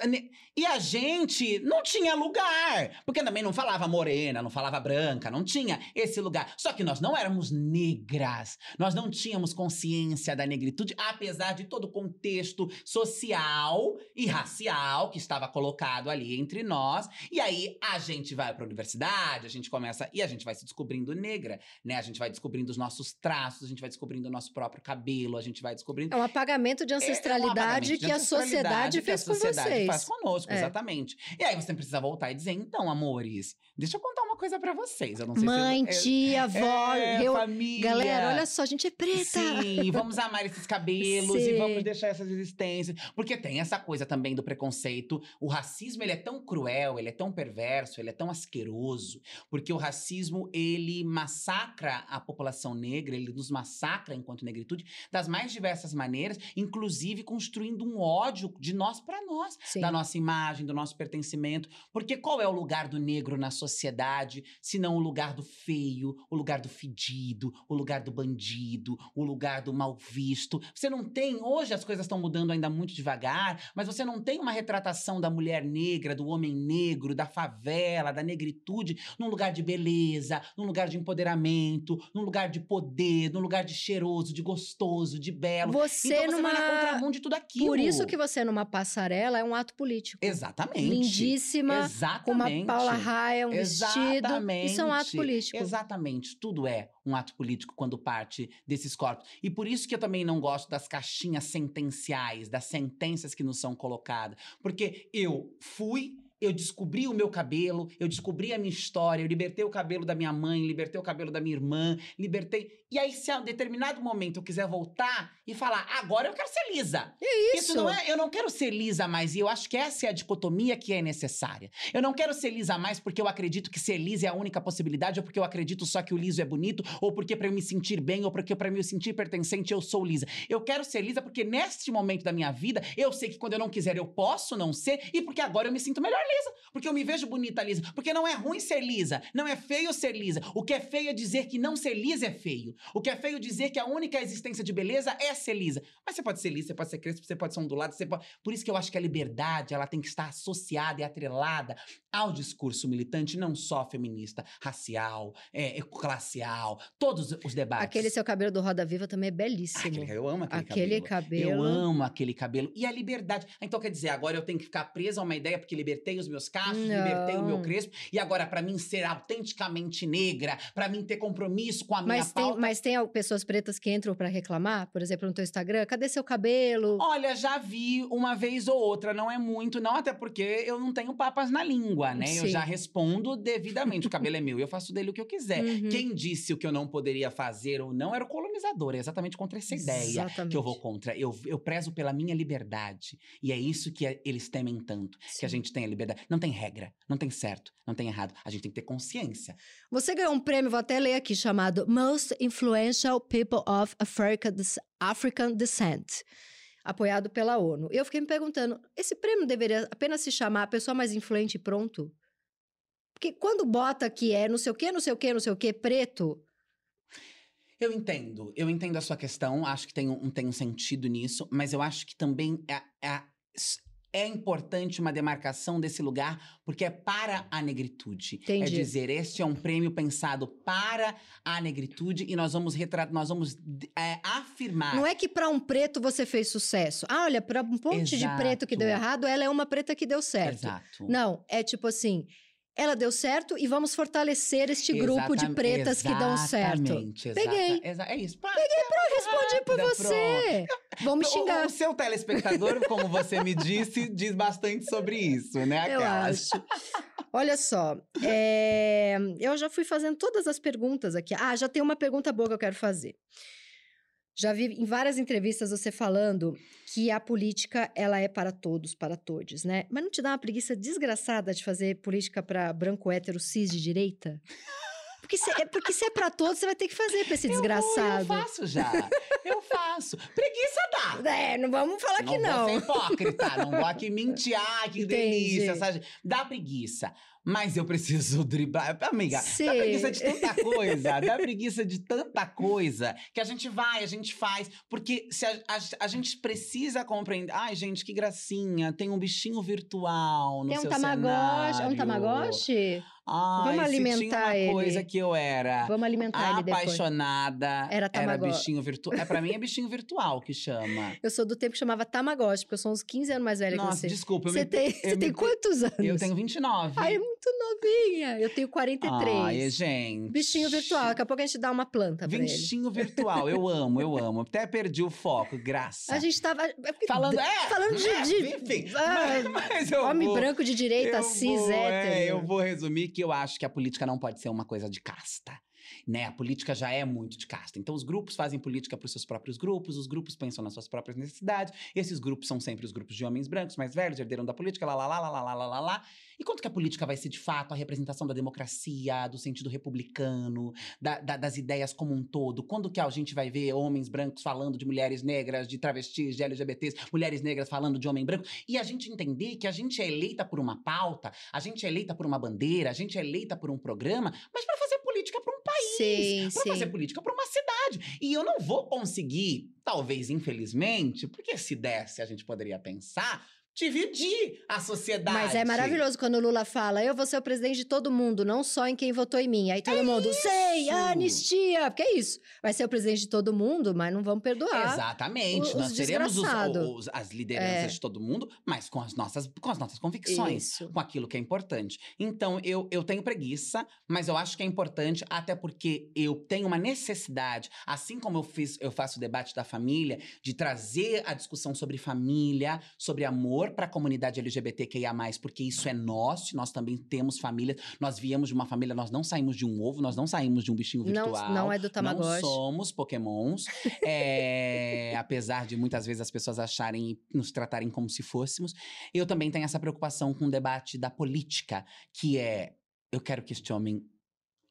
ne- E a gente não tinha lugar, porque também não falava morena, não falava branca, não tinha esse lugar. Só que nós não éramos negras, nós não tínhamos consciência da negritude, apesar de todo o contexto social e racial que estava colocado ali entre nós. E aí a gente vai para a universidade, a gente começa e a gente vai se descobrindo negra, né? A gente vai descobrindo os nossos traços, a gente vai descobrindo o nosso próprio cabelo, a gente vai descobrindo É um apagamento de é um ancestralidade apagamento de que a ancestralidade sociedade que fez a com sociedade vocês. faz conosco, É. exatamente. E aí você precisa voltar e dizer, então, amores, deixa eu contar uma coisa pra vocês. Eu não sei Mãe, se eu, tia, avó, é, eu- família. galera, olha só, a gente é preta. Sim, vamos amar esses cabelos e Sim. vamos deixar essas existências. Porque tem essa coisa também do preconceito. O racismo, ele é tão cruel, ele é tão perverso, ele é tão asqueroso. Porque o racismo, ele massacra a população negra, ele nos massacra enquanto negritude das mais diversas maneiras, inclusive construindo um ódio de nós para nós Sim. da nossa imagem, do nosso pertencimento. Porque qual é o lugar do negro na sociedade, se não o lugar do feio, o lugar do fedido, o lugar do bandido, o lugar do mal visto? Você não tem, hoje as coisas estão mudando ainda muito devagar, mas você não tem uma retratação da mulher negra, do homem negro, da favela, da negritude, num lugar de beleza, num lugar de empoderamento, num lugar de poder, num lugar de cheiroso, de gostoso, de belo. Você então você numa. vai na contramão de tudo aquilo. Por isso que você numa passarela é um ato político. Exatamente. Lindíssima, Exatamente. com uma Paula Raia, um vestido. Isso é um ato político. Exatamente. Tudo é um ato político quando parte desses corpos. E por isso que eu também não gosto das caixinhas sentenciais, das sentenças que nos são colocadas. Porque eu fui. Eu descobri o meu cabelo, eu descobri a minha história, eu libertei o cabelo da minha mãe, libertei o cabelo da minha irmã, libertei. E aí, se a um determinado momento eu quiser voltar e falar, agora eu quero ser lisa. Isso. não é, eu não quero ser lisa mais, e eu acho que essa é a dicotomia que é necessária. Eu não quero ser lisa mais porque eu acredito que ser lisa é a única possibilidade, ou porque eu acredito só que o liso é bonito, ou porque para eu me sentir bem, ou porque para me sentir pertencente eu sou lisa. Eu quero ser lisa porque neste momento da minha vida, eu sei que quando eu não quiser eu posso não ser, e porque agora eu me sinto melhor lisa, porque eu me vejo bonita lisa, porque não é ruim ser lisa, não é feio ser lisa. O que é feio é dizer que não ser lisa é feio. O que é feio é dizer que a única existência de beleza é ser lisa. Mas você pode ser lisa, você pode ser crespo, você pode ser ondulado, você pode... Por isso que eu acho que a liberdade, ela tem que estar associada e atrelada ao discurso militante, não só feminista, racial, é, classial, todos os debates. Aquele seu cabelo do Roda Viva também é Ah, belíssimo. eu amo aquele, Aquele cabelo. cabelo. Eu amo aquele cabelo. E a liberdade. Então, quer dizer, agora eu tenho que ficar presa a uma ideia porque libertei os meus cachos, libertei o meu Não. crespo. E agora, pra mim ser autenticamente negra, pra mim ter compromisso com a minha Mas tem, pauta. Mas tem pessoas pretas que entram pra reclamar, por exemplo, no teu Instagram, cadê seu cabelo? Olha, já vi uma vez ou outra, não é muito, não, até porque eu não tenho papas na língua, né? Eu Sim. já respondo devidamente. O cabelo é meu, eu faço dele o que eu quiser. Uhum. Quem disse o que eu não poderia fazer ou não era o colonizador, é exatamente contra essa ideia. Exatamente. que eu vou contra. Eu, eu prezo pela minha liberdade. E é isso que é- eles temem tanto. Que a Sim. gente tenha liberdade Olimpíada. Não tem regra, não tem certo, não tem errado. A gente tem que ter consciência. Você ganhou um prêmio, vou até ler aqui, chamado Most Influential People of Africa, African Descent apoiado pela ONU. Eu fiquei me perguntando, esse prêmio deveria apenas se chamar a pessoa mais influente e pronto? Porque quando bota que é não sei o quê, não sei o quê, não sei o quê, preto. Eu entendo, eu entendo a sua questão, acho que tem um, tem um sentido nisso, mas eu acho que também é, é, é importante uma demarcação desse lugar, porque é para a negritude. É Entendi. É dizer, este é um prêmio pensado para a negritude e nós vamos retratar, nós vamos é, afirmar. Não é que para um preto você fez sucesso. Ah, olha, para um monte Exato. de preto que deu errado, ela é uma preta que deu certo. Exato. Não, é tipo assim, ela deu certo e vamos fortalecer este grupo de pretas que dão certo. Peguei. Exa é isso. Pra, Peguei pra responder por você. Vamos me xingar. O, o, seu telespectador, como você me disse, diz bastante sobre isso, né? Eu acho. Olha só, é... eu já fui fazendo todas as perguntas aqui. Ah, já tem uma pergunta boa que eu quero fazer. Já vi em várias entrevistas você falando que a política ela é para todos, para todos, né? Mas não te dá uma preguiça desgraçada de fazer política para branco hétero cis de direita? Porque se, é, porque se é pra todos, você vai ter que fazer pra esse eu desgraçado. Vou, eu faço já. Eu faço. Preguiça dá. É, não vamos falar não que não. Não vou ser hipócrita. não vou aqui mentir. Ah, que Entendi. delícia. Sabe? Dá preguiça. Mas eu preciso <laughs> driblar. Amiga, Sim. dá preguiça de tanta coisa. dá <laughs> preguiça de tanta coisa que a gente vai, a gente faz. Porque se a, a, a gente precisa compreender. Ai, gente, que gracinha. Tem um bichinho virtual no Tem um seu tamagotchi. cenário. É um tamagotchi? Ai, Vamos alimentar ele. coisa que eu era Vamos alimentar ele apaixonada, Era era bichinho virtual. É, pra mim é bichinho virtual que chama. <laughs> Eu sou do tempo que chamava Tamagotchi, porque eu sou uns 15 anos mais velha Nossa, que você. desculpa. eu Você me- tem, você tem me- quantos anos? Eu tenho 29. Ai, é muito novinha. Eu tenho 43. Ai, gente. Bichinho virtual. Daqui a pouco a gente dá uma planta pra ele. Bichinho virtual. Eu amo, eu amo. Até perdi o foco, graça. A gente tava... é Falando, é, Falando de... é, de- enfim. Ah, mas, mas eu Homem vou, branco de direita, cis, vou, hétero. é, eu vou resumir que eu acho que a política não pode ser uma coisa de casta. Né? A política já é muito de casta. Então, os grupos fazem política para os seus próprios grupos, os grupos pensam nas suas próprias necessidades. Esses grupos são sempre os grupos de homens brancos, mais velhos, herderam da política, lá, lá, lá, lá, lá, lá, lá, lá. E quanto que a política vai ser, de fato, a representação da democracia, do sentido republicano, da- da- das ideias como um todo? Quando que a gente vai ver homens brancos falando de mulheres negras, de travestis, de LGBTs, mulheres negras falando de homem branco? E a gente entender que a gente é eleita por uma pauta, a gente é eleita por uma bandeira, a gente é eleita por um programa, mas para fazer política para um país, para fazer política para uma cidade. E eu não vou conseguir, talvez infelizmente, porque se desse a gente poderia pensar, dividir a sociedade. Mas é maravilhoso quando o Lula fala: eu vou ser o presidente de todo mundo, não só em quem votou em mim. Aí todo mundo, sei, a anistia. Porque é isso. Vai ser o presidente de todo mundo, mas não vamos perdoar. Exatamente. os Nós teremos os- desgraçado. os- as lideranças É. de todo mundo, mas com as nossas, com as nossas convicções, Isso. com aquilo que é importante. Então, eu, eu tenho preguiça, mas eu acho que é importante, até porque eu tenho uma necessidade, assim como eu fiz, eu faço o debate da família, de trazer a discussão sobre família, sobre amor para a comunidade LGBTQIA, porque isso é nosso, nós também temos família. Nós viemos de uma família, nós não saímos de um ovo, nós não saímos de um bichinho Não, virtual. não é do Tamagotchi. Não somos pokémons. É, <laughs> apesar de muitas vezes as pessoas acharem e nos tratarem como se fôssemos. Eu também tenho essa preocupação com o debate da política, que é eu quero que este homem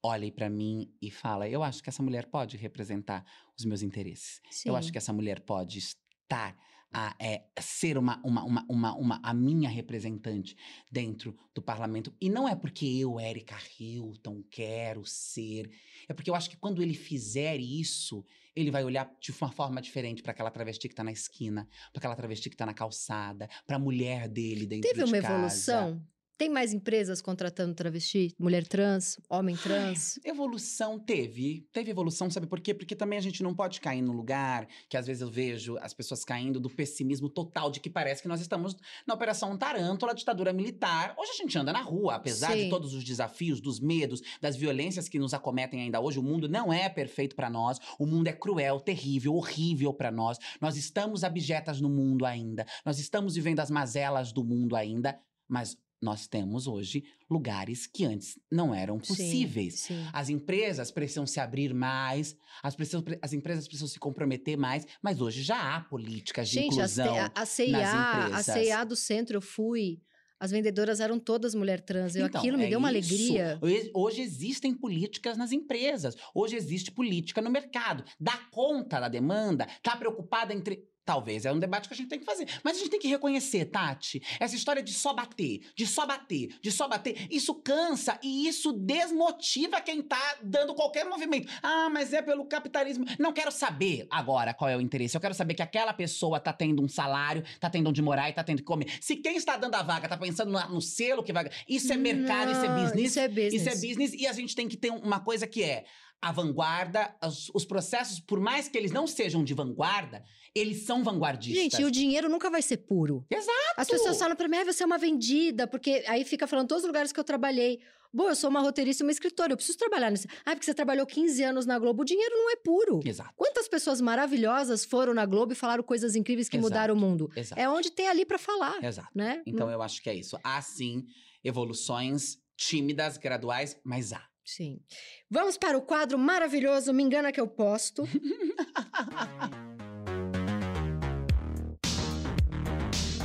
olhe para mim e fala, eu acho que essa mulher pode representar os meus interesses. Sim. Eu acho que essa mulher pode estar a é, ser uma, uma, uma, uma, uma- a minha representante dentro do parlamento. E não é porque eu, Erika Hilton, quero ser. É porque eu acho que quando ele fizer isso, ele vai olhar de uma forma diferente para aquela travesti que tá na esquina, para aquela travesti que tá na calçada, para a mulher dele dentro Teve de uma casa. evolução? Tem mais empresas contratando travesti? Mulher trans? Homem trans? Evolução teve. Teve evolução, sabe por quê? Porque também a gente não pode cair num lugar que às vezes eu vejo as pessoas caindo do pessimismo total de que parece que nós estamos na Operação Tarântula, ditadura militar. Hoje a gente anda na rua, apesar Sim. de todos os desafios, dos medos, das violências que nos acometem ainda hoje. O mundo não é perfeito para nós. O mundo é cruel, terrível, horrível para nós. Nós estamos abjetas no mundo ainda. Nós estamos vivendo as mazelas do mundo ainda. Mas nós temos hoje lugares que antes não eram Sim, possíveis. Sim. As empresas precisam se abrir mais, as, precisam- as empresas precisam se comprometer mais, mas hoje já há políticas de Gente, inclusão. a, a CIA, a empresas. CIA do centro, eu fui As vendedoras eram todas mulher trans. Eu, Então, aquilo me é deu uma isso. alegria. Hoje- existem políticas nas empresas. Hoje existe política no mercado. Dá conta da demanda? Tá preocupada entre. Talvez é um debate que a gente tem que fazer. Mas a gente tem que reconhecer, Tati, essa história de só bater, de só bater, de só bater, isso cansa e isso desmotiva quem tá dando qualquer movimento. Ah, mas é pelo capitalismo. Não quero saber agora qual é o interesse. Eu quero saber que aquela pessoa tá tendo um salário, tá tendo onde morar e tá tendo que comer. Se quem está dando a vaga tá pensando na- no selo que vai. Isso é mercado, isso é Não, business. Isso é business. Isso é business e a gente tem que ter uma coisa que é a vanguarda, os, os processos, por mais que eles não sejam de vanguarda, eles são vanguardistas. Gente, e o dinheiro nunca vai ser puro. Exato! As pessoas falam pra mim, ah, você é uma vendida, porque aí fica falando todos os lugares que eu trabalhei. Bom, eu sou uma roteirista e uma escritora, eu preciso trabalhar nesse. Ah, porque você trabalhou 15 anos na Globo. O dinheiro não é puro. Exato. Quantas pessoas maravilhosas foram na Globo e falaram coisas incríveis que Exato. mudaram o mundo? Exato. É onde tem ali pra falar, Exato. né? Então eu acho que é isso. Há sim evoluções tímidas, graduais, mas há. Sim. Vamos para o quadro maravilhoso Me Engana Que Eu Posto. <laughs>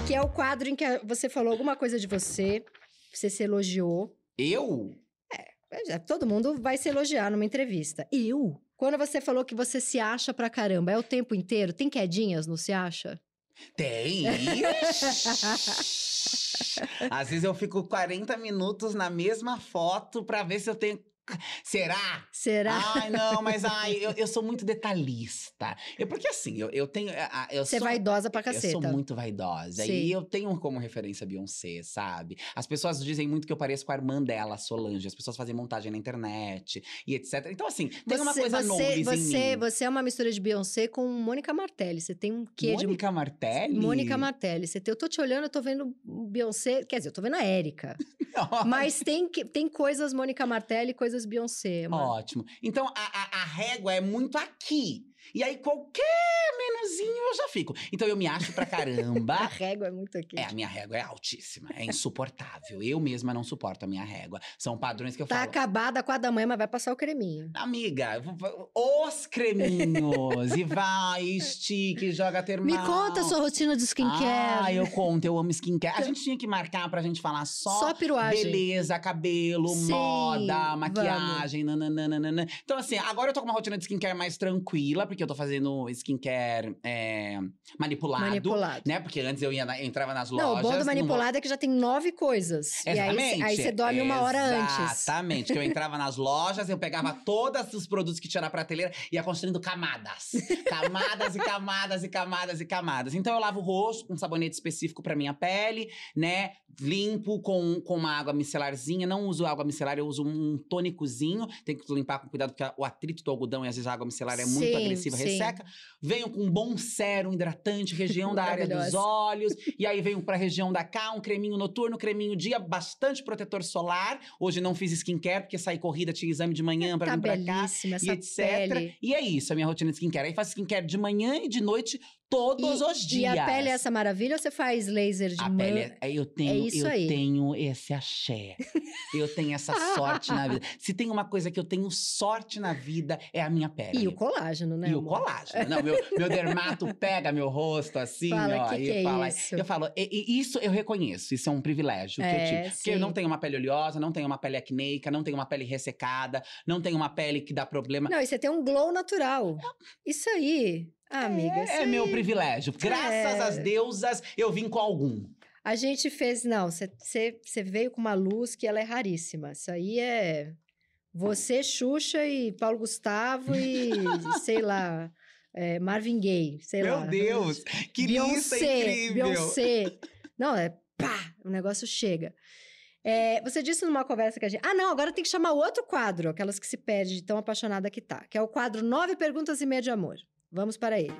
que é o quadro em que você falou alguma coisa de você, você se elogiou. Eu? É, Todo mundo vai se elogiar numa entrevista. Eu? Quando você falou que você se acha pra caramba, é o tempo inteiro? Tem quedinhas no se acha? Tem! <laughs> Às vezes eu fico 40 minutos na mesma foto pra ver se eu tenho. Será? Será? Ai, não, mas ai, eu, eu sou muito detalhista. Eu, porque assim, eu, eu tenho. Eu Você é vaidosa pra Eu caceta. sou muito vaidosa. Sim. E eu tenho como referência Beyoncé, sabe? As pessoas dizem muito que eu pareço com a irmã dela, Solange. As pessoas fazem montagem na internet e etc. Então, assim, tem uma Você- coisa você, você, em mim. você é uma mistura de Beyoncé com Mônica Martelli. Você tem um quê de Mônica Martelli? Mônica Martelli. Você tem, eu tô te olhando, eu tô vendo Beyoncé. Quer dizer, eu tô vendo a Érica. <laughs> Mas tem, tem coisas Mônica Martelli e coisas Beyoncé. mano. Ótimo. Então, a, a, a régua é muito aqui. E aí, qualquer menuzinho eu já fico. Então, eu me acho pra <laughs> A caramba. régua é muito aqui. É, a minha régua é altíssima, é insuportável. Eu mesma não suporto a minha régua. São padrões que eu Tá falo. acabada a quadra da manhã, mas vai passar o creminho. Amiga, os creminhos. e vai, estique, joga termal. Me conta a sua rotina de skincare. Ah, eu conto, eu amo skincare. A gente tinha que marcar pra gente falar só, Só piruagem. beleza, cabelo, Sim, moda, maquiagem, nananana. Então, assim, agora eu tô com uma rotina de skincare mais tranquila, porque eu tô fazendo skincare é, manipulado. Manipulado. Né? Porque antes eu ia na- entrava nas Não, lojas. o bom do não- manipulado é que já tem nove coisas. E aí, Exatamente. aí você dorme uma hora antes. Exatamente. Que eu entrava nas lojas, eu pegava <laughs> todos os produtos que tinha na prateleira e ia construindo camadas. Camadas e camadas e camadas e camadas. Então eu lavo o rosto com um sabonete específico pra minha pele, né? Limpo com, com uma água micelarzinha. Não uso água micelar, eu uso um tônicozinho. Tem que limpar com cuidado, porque o atrito do algodão e às vezes a água micelar é muito Sim, agressiva, sim. resseca. Venho com um bom sérum hidratante, região da área dos olhos. E aí venho pra região da cá, um creminho noturno, creminho dia, bastante protetor solar. Hoje não fiz skincare, porque saí corrida, tinha exame de manhã pra Tá vir pra cá. belíssima E essa etc. pele. E é isso, a minha rotina de skincare. Aí faço skincare de manhã e de noite, todos e, os dias. E a pele é essa maravilha ou você faz laser de A pele, é- eu tenho, isso eu aí. tenho esse axé. eu tenho essa sorte na vida. <laughs> Se tem uma coisa que eu tenho sorte na vida, é a minha pele. E o colágeno, né? E o amor? colágeno. Não, meu, meu dermato <laughs> pega meu rosto assim, Fala, ó. "Que e que é fala. isso?" Eu falo, e, e isso eu reconheço, isso é um privilégio que eu É, tive. Porque eu não tenho uma pele oleosa, não tenho uma pele acneica, não tenho uma pele ressecada, não tenho uma pele que dá problema. Não, e você tem um glow natural. Isso aí. Ah, amiga, é aí. meu privilégio. Graças É. às deusas, eu vim com algum. A gente fez. Não, você- veio com uma luz que ela é raríssima. Isso aí é. Você, Xuxa e Paulo Gustavo e <laughs> sei lá. é, Marvin Gaye, sei Meu lá. Deus, que lista incrível. Beyoncé. Não, é pá, o negócio chega. É, você disse numa conversa que a gente. Ah, não, agora tem que chamar outro quadro, aquelas que se perde de tão apaixonada que tá, que é o quadro Nove Perguntas e Meia de Amor. Vamos para ele.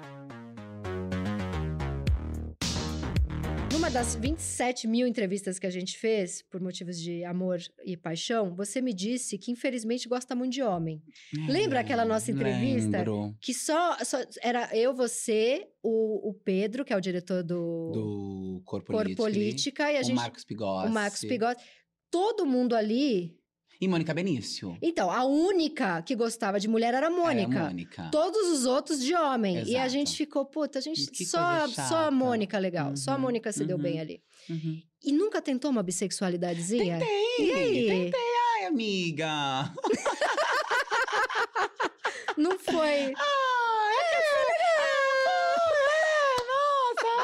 Numa das 27 mil entrevistas que a gente fez, por motivos de amor e paixão, você me disse que infelizmente gosta muito de homem. Lembra aquela nossa entrevista? Lembro. Que só, só- era eu, você, o, o Pedro, que é o diretor do, Do Cor Cor Política. E a o gente. Marcos Pigossi. o Marcos Pigossi. Todo mundo ali. E Mônica Benício. Então, a única que gostava de mulher era a Mônica. Era a Mônica. Todos os outros de homem. E a Exato. gente ficou, puta, a gente Que só, só a. Mônica legal. Só a Uhum, Mônica se deu uhum. bem ali. Uhum. E nunca tentou uma bissexualidadezinha? Tentei, E aí? tentei. Ai, amiga. Não foi. <laughs> Ah, é que nossa!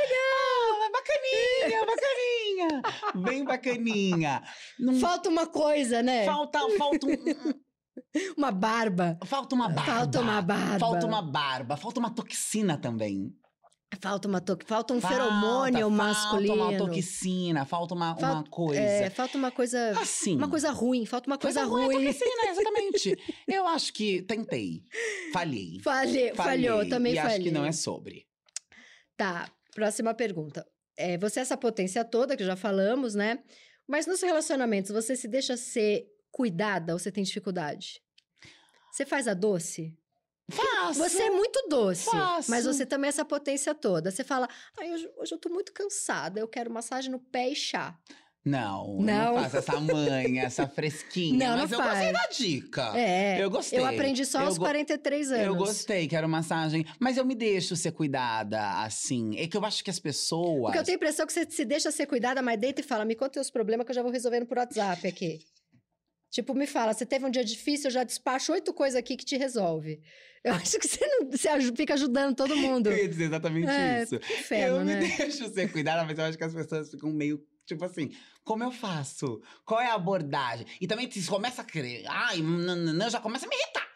Legal! bacaninha, bacaninha! Bem bacaninha. Não Falta uma coisa, né? falta, falta, um- Uma barba. falta uma barba. Falta uma barba. Falta uma barba, falta uma toxina também. Falta uma to... falta um Falta, feromônio masculino. Falta uma toxina, falta uma, uma Falta- coisa. É, falta uma coisa. assim. Uma coisa ruim, falta uma coisa, ruim. é Toxina, <laughs> exatamente. Eu acho que tentei. Falhei. Falhei, falhou, também e falhei. acho que não é sobre. Tá, próxima pergunta. É, você é essa potência toda, que já falamos, né? Mas nos relacionamentos, você se deixa ser cuidada ou você tem dificuldade? Você faz a doce? Faço. Você é muito doce, Faço. mas você também é essa potência toda. Você fala, ai, hoje, hoje eu tô muito cansada, eu quero massagem no pé e chá. Não, Não. não faço essa manha, essa <laughs> fresquinha. Não, não mas eu faz. gostei da dica. É, Eu gostei. eu aprendi só Eu aos go- 43 anos. Eu gostei, quero massagem. Mas eu me deixo ser cuidada, assim. É que eu acho que as pessoas. Porque eu tenho a impressão que você se deixa ser cuidada, mas deita e fala, me conta os problemas que eu já vou resolvendo por WhatsApp aqui. Tipo, me fala, você teve um dia difícil, eu já despacho oito coisas aqui que te resolve. Eu <laughs> acho que você, não, você fica ajudando todo <laughs> mundo. Eu ia dizer exatamente É, isso. inferno, eu né? me deixo ser cuidada, mas eu acho que as pessoas ficam meio. Tipo assim, como eu faço? Qual é a abordagem? E também se começa a querer. Ai, nananã, já começa a me irritar.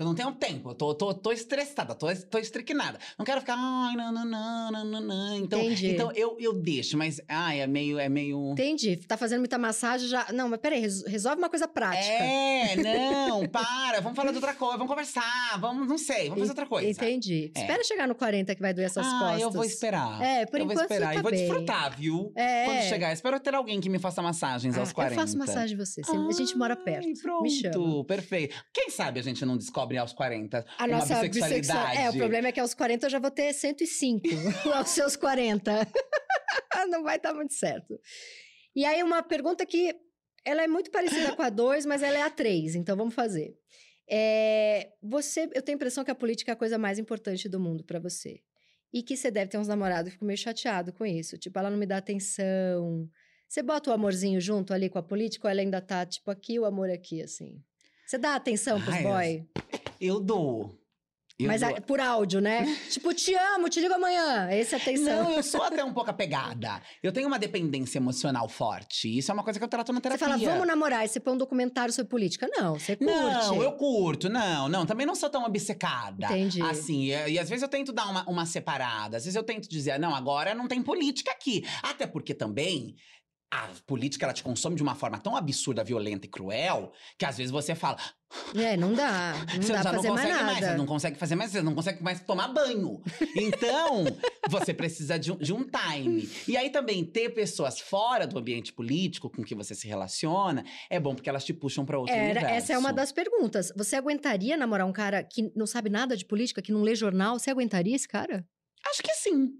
Eu não tenho tempo. Eu tô, tô, tô estressada, tô, tô estriquinada. Não quero ficar. Ai, nananã, nananã. Então, Entendi. então eu, eu deixo, mas. Ai, é meio. É meio... Entendi. Tá fazendo muita massagem já. Não, mas peraí, res- resolve uma coisa prática. É, não, <laughs> para, vamos falar de outra coisa, vamos conversar, vamos, não sei, vamos fazer outra coisa. Entendi. É. Espera chegar no 40 que vai doer essas ah, costas. eu vou esperar. É, por eu vou enquanto esperar você tá e vou bem. desfrutar, viu? É. Quando chegar, espero ter alguém que me faça massagens Ah, aos 40. Eu faço massagem em você. a gente mora perto. Pronto, Me chama. perfeito. Quem sabe a gente não descobre aos 40 A uma nossa bissexualidade. bissexual- É, o problema é que aos 40 eu já vou ter 105. <laughs> aos seus 40. <laughs> Não vai dar muito certo. E aí, uma pergunta que ela é muito parecida com a 2, mas ela é a 3, então vamos fazer. É, você, eu tenho a impressão que a política é a coisa mais importante do mundo pra você. E que você deve ter uns namorados que ficam meio chateado com isso. Tipo, ela não me dá atenção. Você bota o amorzinho junto ali com a política ou ela ainda tá, tipo, aqui o amor aqui, assim? Você dá atenção pros Ai, boy? Eu dou. Eu Mas dou. é por áudio, né? <laughs> tipo, te amo, te ligo amanhã. Esse é atenção. Não, eu sou <laughs> até um pouco apegada. Eu tenho uma dependência emocional forte. Isso é uma coisa que eu trato na Você terapia. fala, vamos namorar, e você põe um documentário sobre política. Não, você curte. Não, eu curto, não, não. Também não sou tão obcecada. Entendi. Assim, e, e às vezes eu tento dar uma, uma separada. Às vezes eu tento dizer, não, agora não tem política aqui. Até porque também. A política, ela te consome de uma forma tão absurda, violenta e cruel, que às vezes você fala, É, não dá. <laughs> Não você dá já fazer não mais consegue mais, nada. você não consegue fazer mais, você não consegue mais tomar banho. Então, <laughs> você precisa de um, de um time. E aí também ter pessoas fora do ambiente político com que você se relaciona é bom porque elas te puxam para outro Era, universo. essa é uma das perguntas. Você aguentaria namorar um cara que não sabe nada de política, que não lê jornal? Você aguentaria esse cara? Acho que sim.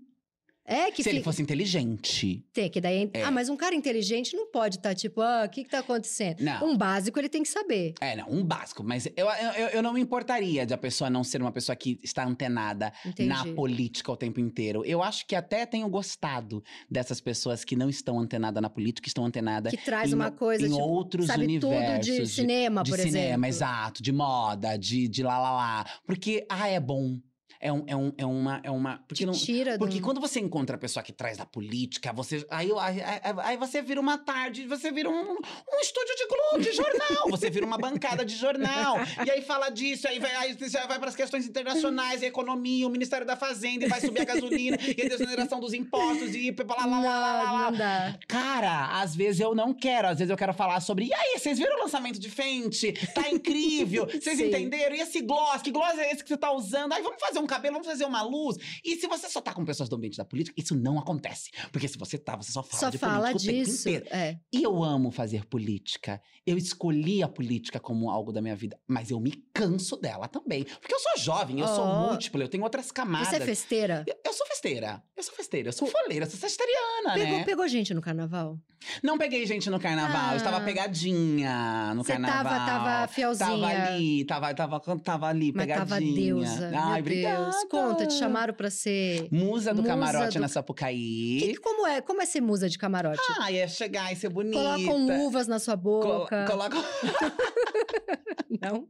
É que Se ele fica- fosse inteligente. Tem, que daí. É. Ah, mas um cara inteligente não pode estar tipo, ah, o que, que tá acontecendo? Não. Um básico ele tem que saber. É, não, um básico. Mas eu, eu, eu não me importaria de a pessoa não ser uma pessoa que está antenada Entendi. na política o tempo inteiro. Eu acho que até tenho gostado dessas pessoas que não estão antenadas na política, que estão antenadas Que traz em, uma coisa, em tipo, outros sabe universos. tudo de cinema, de por cinema, exemplo. exato, de moda, de, de lá lá lá. Porque, ah, é bom. É, um, é, um, é uma. É uma porque não, tira do... porque quando você encontra a pessoa que traz da política, você. Aí, aí, aí- você vira uma tarde, você vira um, um estúdio de Globo, de jornal. Você vira uma bancada de jornal. E aí fala disso, aí vai, aí você vai para as questões internacionais, a economia, o Ministério da Fazenda, e vai subir a gasolina, e a desoneração dos impostos, e lá, lá, lá, lá, lá, lá. Não, dá. Cara, às vezes eu não quero, às vezes eu quero falar sobre. E aí, vocês viram o lançamento de Fenty? Tá incrível! Vocês entenderam? E esse gloss? Que gloss é esse que você tá usando? Aí vamos fazer um cabelo, vamos fazer uma luz. E se você só tá com pessoas do ambiente da política, isso não acontece. Porque se você tá, você só fala Só de fala política o tempo disso. inteiro. É. E eu amo fazer política. Eu escolhi a política como algo da minha vida, mas eu me canso dela também. Porque eu sou jovem, eu sou Oh. múltipla, eu tenho outras camadas. Você é festeira? Eu, eu sou festeira. Eu sou festeira, eu sou foleira, eu sou sagitariana, Pegou, né? pegou gente no carnaval? Não peguei gente no carnaval, eu estava Ah. pegadinha no Você carnaval. tava, tava fielzinha. Tava ali, tava, tava, tava ali, Mas pegadinha. tava deusa. Ai, meu obrigada. Conta, te chamaram pra ser. Musa do Musa camarote do- na Que- Sapucaí. como, é, como é ser musa de camarote? Ah, ia chegar e ser bonita. Colocam uvas na sua Col- boca. Coloca... <laughs> <laughs> Não?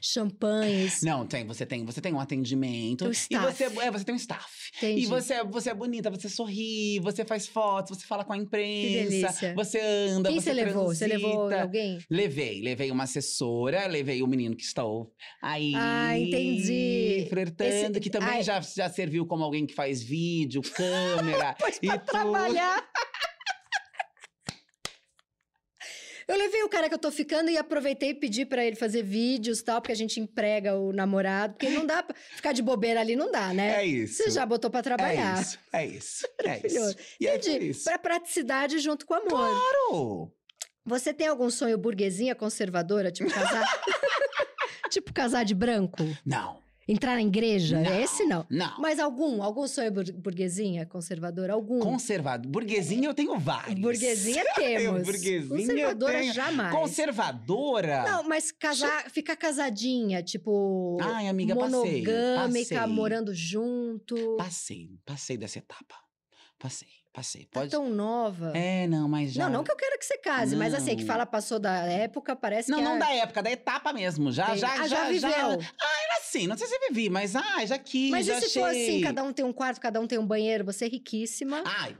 Champanhes. Não, tem, você tem, você tem um atendimento. Um E staff. você, é, você tem um staff. Entendi. E você, é- você é bonita, você sorri, você faz fotos, você fala com a imprensa, delícia. você anda, Quem você você levou? Você levou transita. alguém? Levei, levei uma assessora, levei o menino que estou aí. Ah, entendi. Flertando, Esse- que também ai. já, já serviu como alguém que faz vídeo, câmera <laughs> e pra tudo. trabalhar. Eu levei o cara que eu tô ficando e aproveitei e pedi pra ele fazer vídeos e tal, porque a gente emprega o namorado, porque não dá pra ficar de bobeira ali, não dá, né? É isso. Você já botou pra trabalhar. É isso, é isso, é isso. E é isso. Pra praticidade junto com amor. Claro! Você tem algum sonho burguesinha conservadora, tipo casar? <laughs> tipo casar de branco? Não. Entrar na igreja? Não, Esse não. Não. Mas algum? Algum sonho bur- burguesinha conservadora? Algum? Conservador. Burguesinha eu tenho vários. Burguesinha <laughs> temos. burguesinha Conservadora eu tenho. jamais. Conservadora? Não, mas casar, ficar casadinha, tipo. Ai, amiga, passei, monogâmica, passei. morando junto. Passei, passei dessa etapa. Passei, passei. Tá Pode. tão nova. É, não, mas já. Não, não que eu quero que você case, mas assim, que Não. fala passou da época, parece Não, que não é... da época, da etapa mesmo. Já, Tem- já, ah, já, já viveu. Era assim, não sei se vivi, mas ai, já quis, Mas já e se for achei. assim, cada um tem um quarto, cada um tem um banheiro, você é riquíssima. Ai,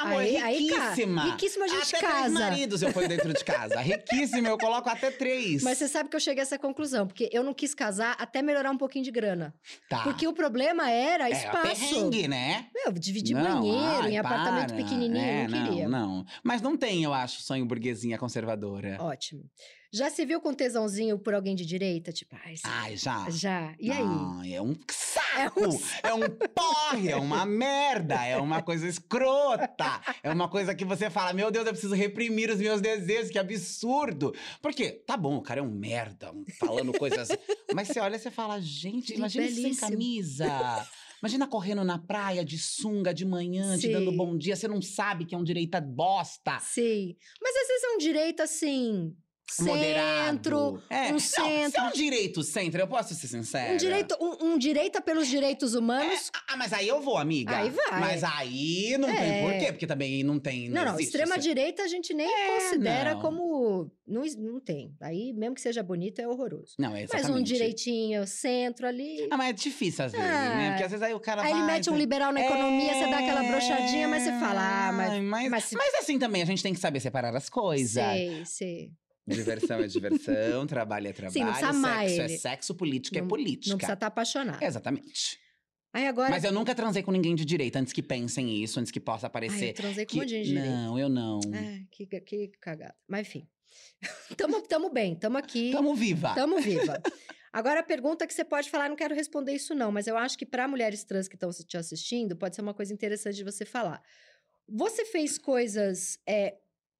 amor, Aí- aí, cara, riquíssima. riquíssima a gente até casa. três maridos eu ponho dentro de casa. riquíssima, eu coloco até três. Mas você sabe que eu cheguei a essa conclusão, porque eu não quis casar até melhorar um pouquinho de grana. tá. Porque o problema era é, espaço. perrengue, né? Meu, dividir Não, banheiro ai, em apartamento para. pequenininho, É, não queria. Não, não. Mas não tem, eu acho, sonho burguesinha conservadora. Ótimo. Já se viu com tesãozinho por alguém de direita? Tipo, ai, Ai, já. já. E aí? Ai, é um saco! É um É um porre, é uma merda, é uma coisa escrota. É uma coisa que você fala, meu Deus, eu preciso reprimir os meus desejos, que absurdo. Porque, tá bom, o cara é um merda, falando coisas. <laughs> Mas você olha e você fala, gente, imagina isso sem Belíssimo. camisa. Imagina correndo na praia de sunga de manhã, te dando Sim. bom dia. Você não sabe que é um direita bosta. Sim. Mas às vezes é um direito assim. Centro. Moderado. É. um Não, se é centro. um direito centro, eu posso ser sincera. Um direito, um, um direita pelos direitos humanos. Ah, mas aí eu vou, amiga. Aí vai. Mas aí não É. tem porquê, porque também não tem. Não, não, existe extrema direita a gente nem considera não. como. Não, não tem. Aí, mesmo que seja bonito, é horroroso. Não, é Mas exatamente. um direitinho, centro ali. Ah, mas é difícil às vezes, Ah. né? Porque às vezes aí o cara Aí ele vai, mete um liberal na economia, você dá aquela É, brochadinha, mas você fala, ah, mas. mas, mas mas assim também, a gente tem que saber separar as coisas. Sei, sei. Diversão é diversão, trabalho é trabalho, Sim, sexo é sexo, política Não- é política. Não precisa estar apaixonado. Exatamente. Aí agora. Mas eu nunca transei com ninguém de direita, antes que pensem isso, antes que possa Ai, aparecer. eu transei com que... um monte de gente direita. Não, eu não. É, que, que cagada. Mas enfim. <laughs> tamo, tamo bem, tamo aqui. Tamo viva. Tamo viva. <laughs> Agora, a pergunta que você pode falar, não quero responder isso não, mas eu acho que para mulheres trans que estão te assistindo, pode ser uma coisa interessante de você falar. Você fez coisas é,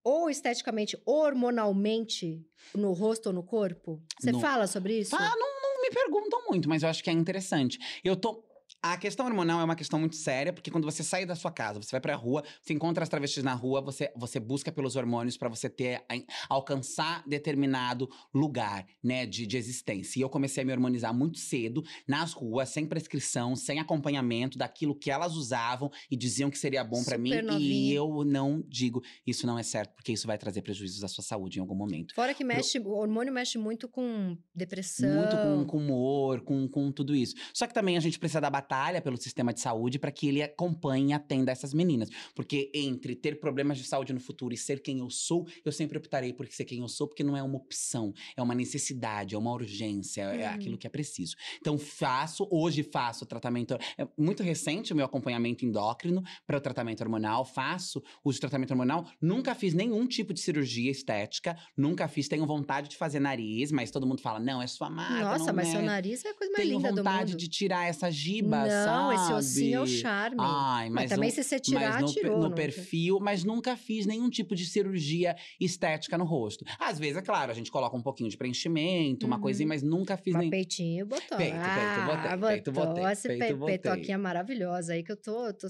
ou esteticamente, hormonalmente, no rosto ou no corpo? Você No- fala sobre isso? Ah, não, não me perguntam muito, mas eu acho que é interessante. Eu tô. A questão hormonal é uma questão muito séria, porque quando você sai da sua casa, você vai pra rua, você encontra as travestis na rua, você, você busca pelos hormônios pra você ter alcançar determinado lugar, né, de, de existência. E eu comecei a me hormonizar muito cedo, nas ruas, sem prescrição, sem acompanhamento daquilo que elas usavam e diziam que seria bom pra mim. Super E novinha. eu não digo, isso não é certo, porque isso vai trazer prejuízos à sua saúde em algum momento. Fora que mexe, o hormônio mexe muito com depressão. Muito com, com humor, com, com tudo isso. Só que também a gente precisa da batalha pelo sistema de saúde para que ele acompanhe e atenda essas meninas. Porque entre ter problemas de saúde no futuro e ser quem eu sou, eu sempre optarei por ser quem eu sou, porque não é uma opção, é uma necessidade, é uma urgência, é Uhum. aquilo que é preciso. Então faço, hoje faço tratamento. É muito recente o meu acompanhamento endócrino para o tratamento hormonal. Faço uso de tratamento hormonal. Nunca fiz nenhum tipo de cirurgia estética, nunca fiz. Tenho vontade de fazer nariz, mas todo mundo fala: não, é sua marca. Nossa, mas é. seu nariz é a coisa mais Tenho linda do vontade mundo. de tirar essa giba. Sabe? esse ossinho é o charme. Ai, mas, mas, também se você tirar, mas no, tirou. no não- perfil, mas nunca fiz nenhum tipo de cirurgia estética no rosto. Às vezes, é claro, a gente coloca um pouquinho de preenchimento, uma Uhum. coisinha, mas nunca fiz Mas nem. peitinho botou. Peito, peito, ah, botei, peito, botou. botei, Esse peito, pe- botei. peitoquinha maravilhosa aí que eu tô. eu tô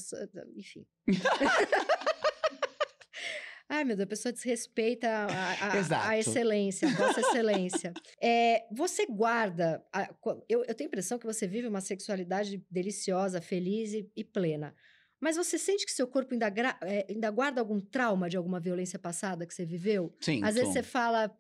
enfim. <laughs> Ai, meu Deus, a pessoa desrespeita a, a- a- excelência, a vossa excelência. <laughs> É, você guarda. a- eu, eu tenho a impressão que você vive uma sexualidade deliciosa, feliz e, e plena. Mas você sente que seu corpo ainda, é, ainda guarda algum trauma de alguma violência passada que você viveu? Sim. Às vezes você fala,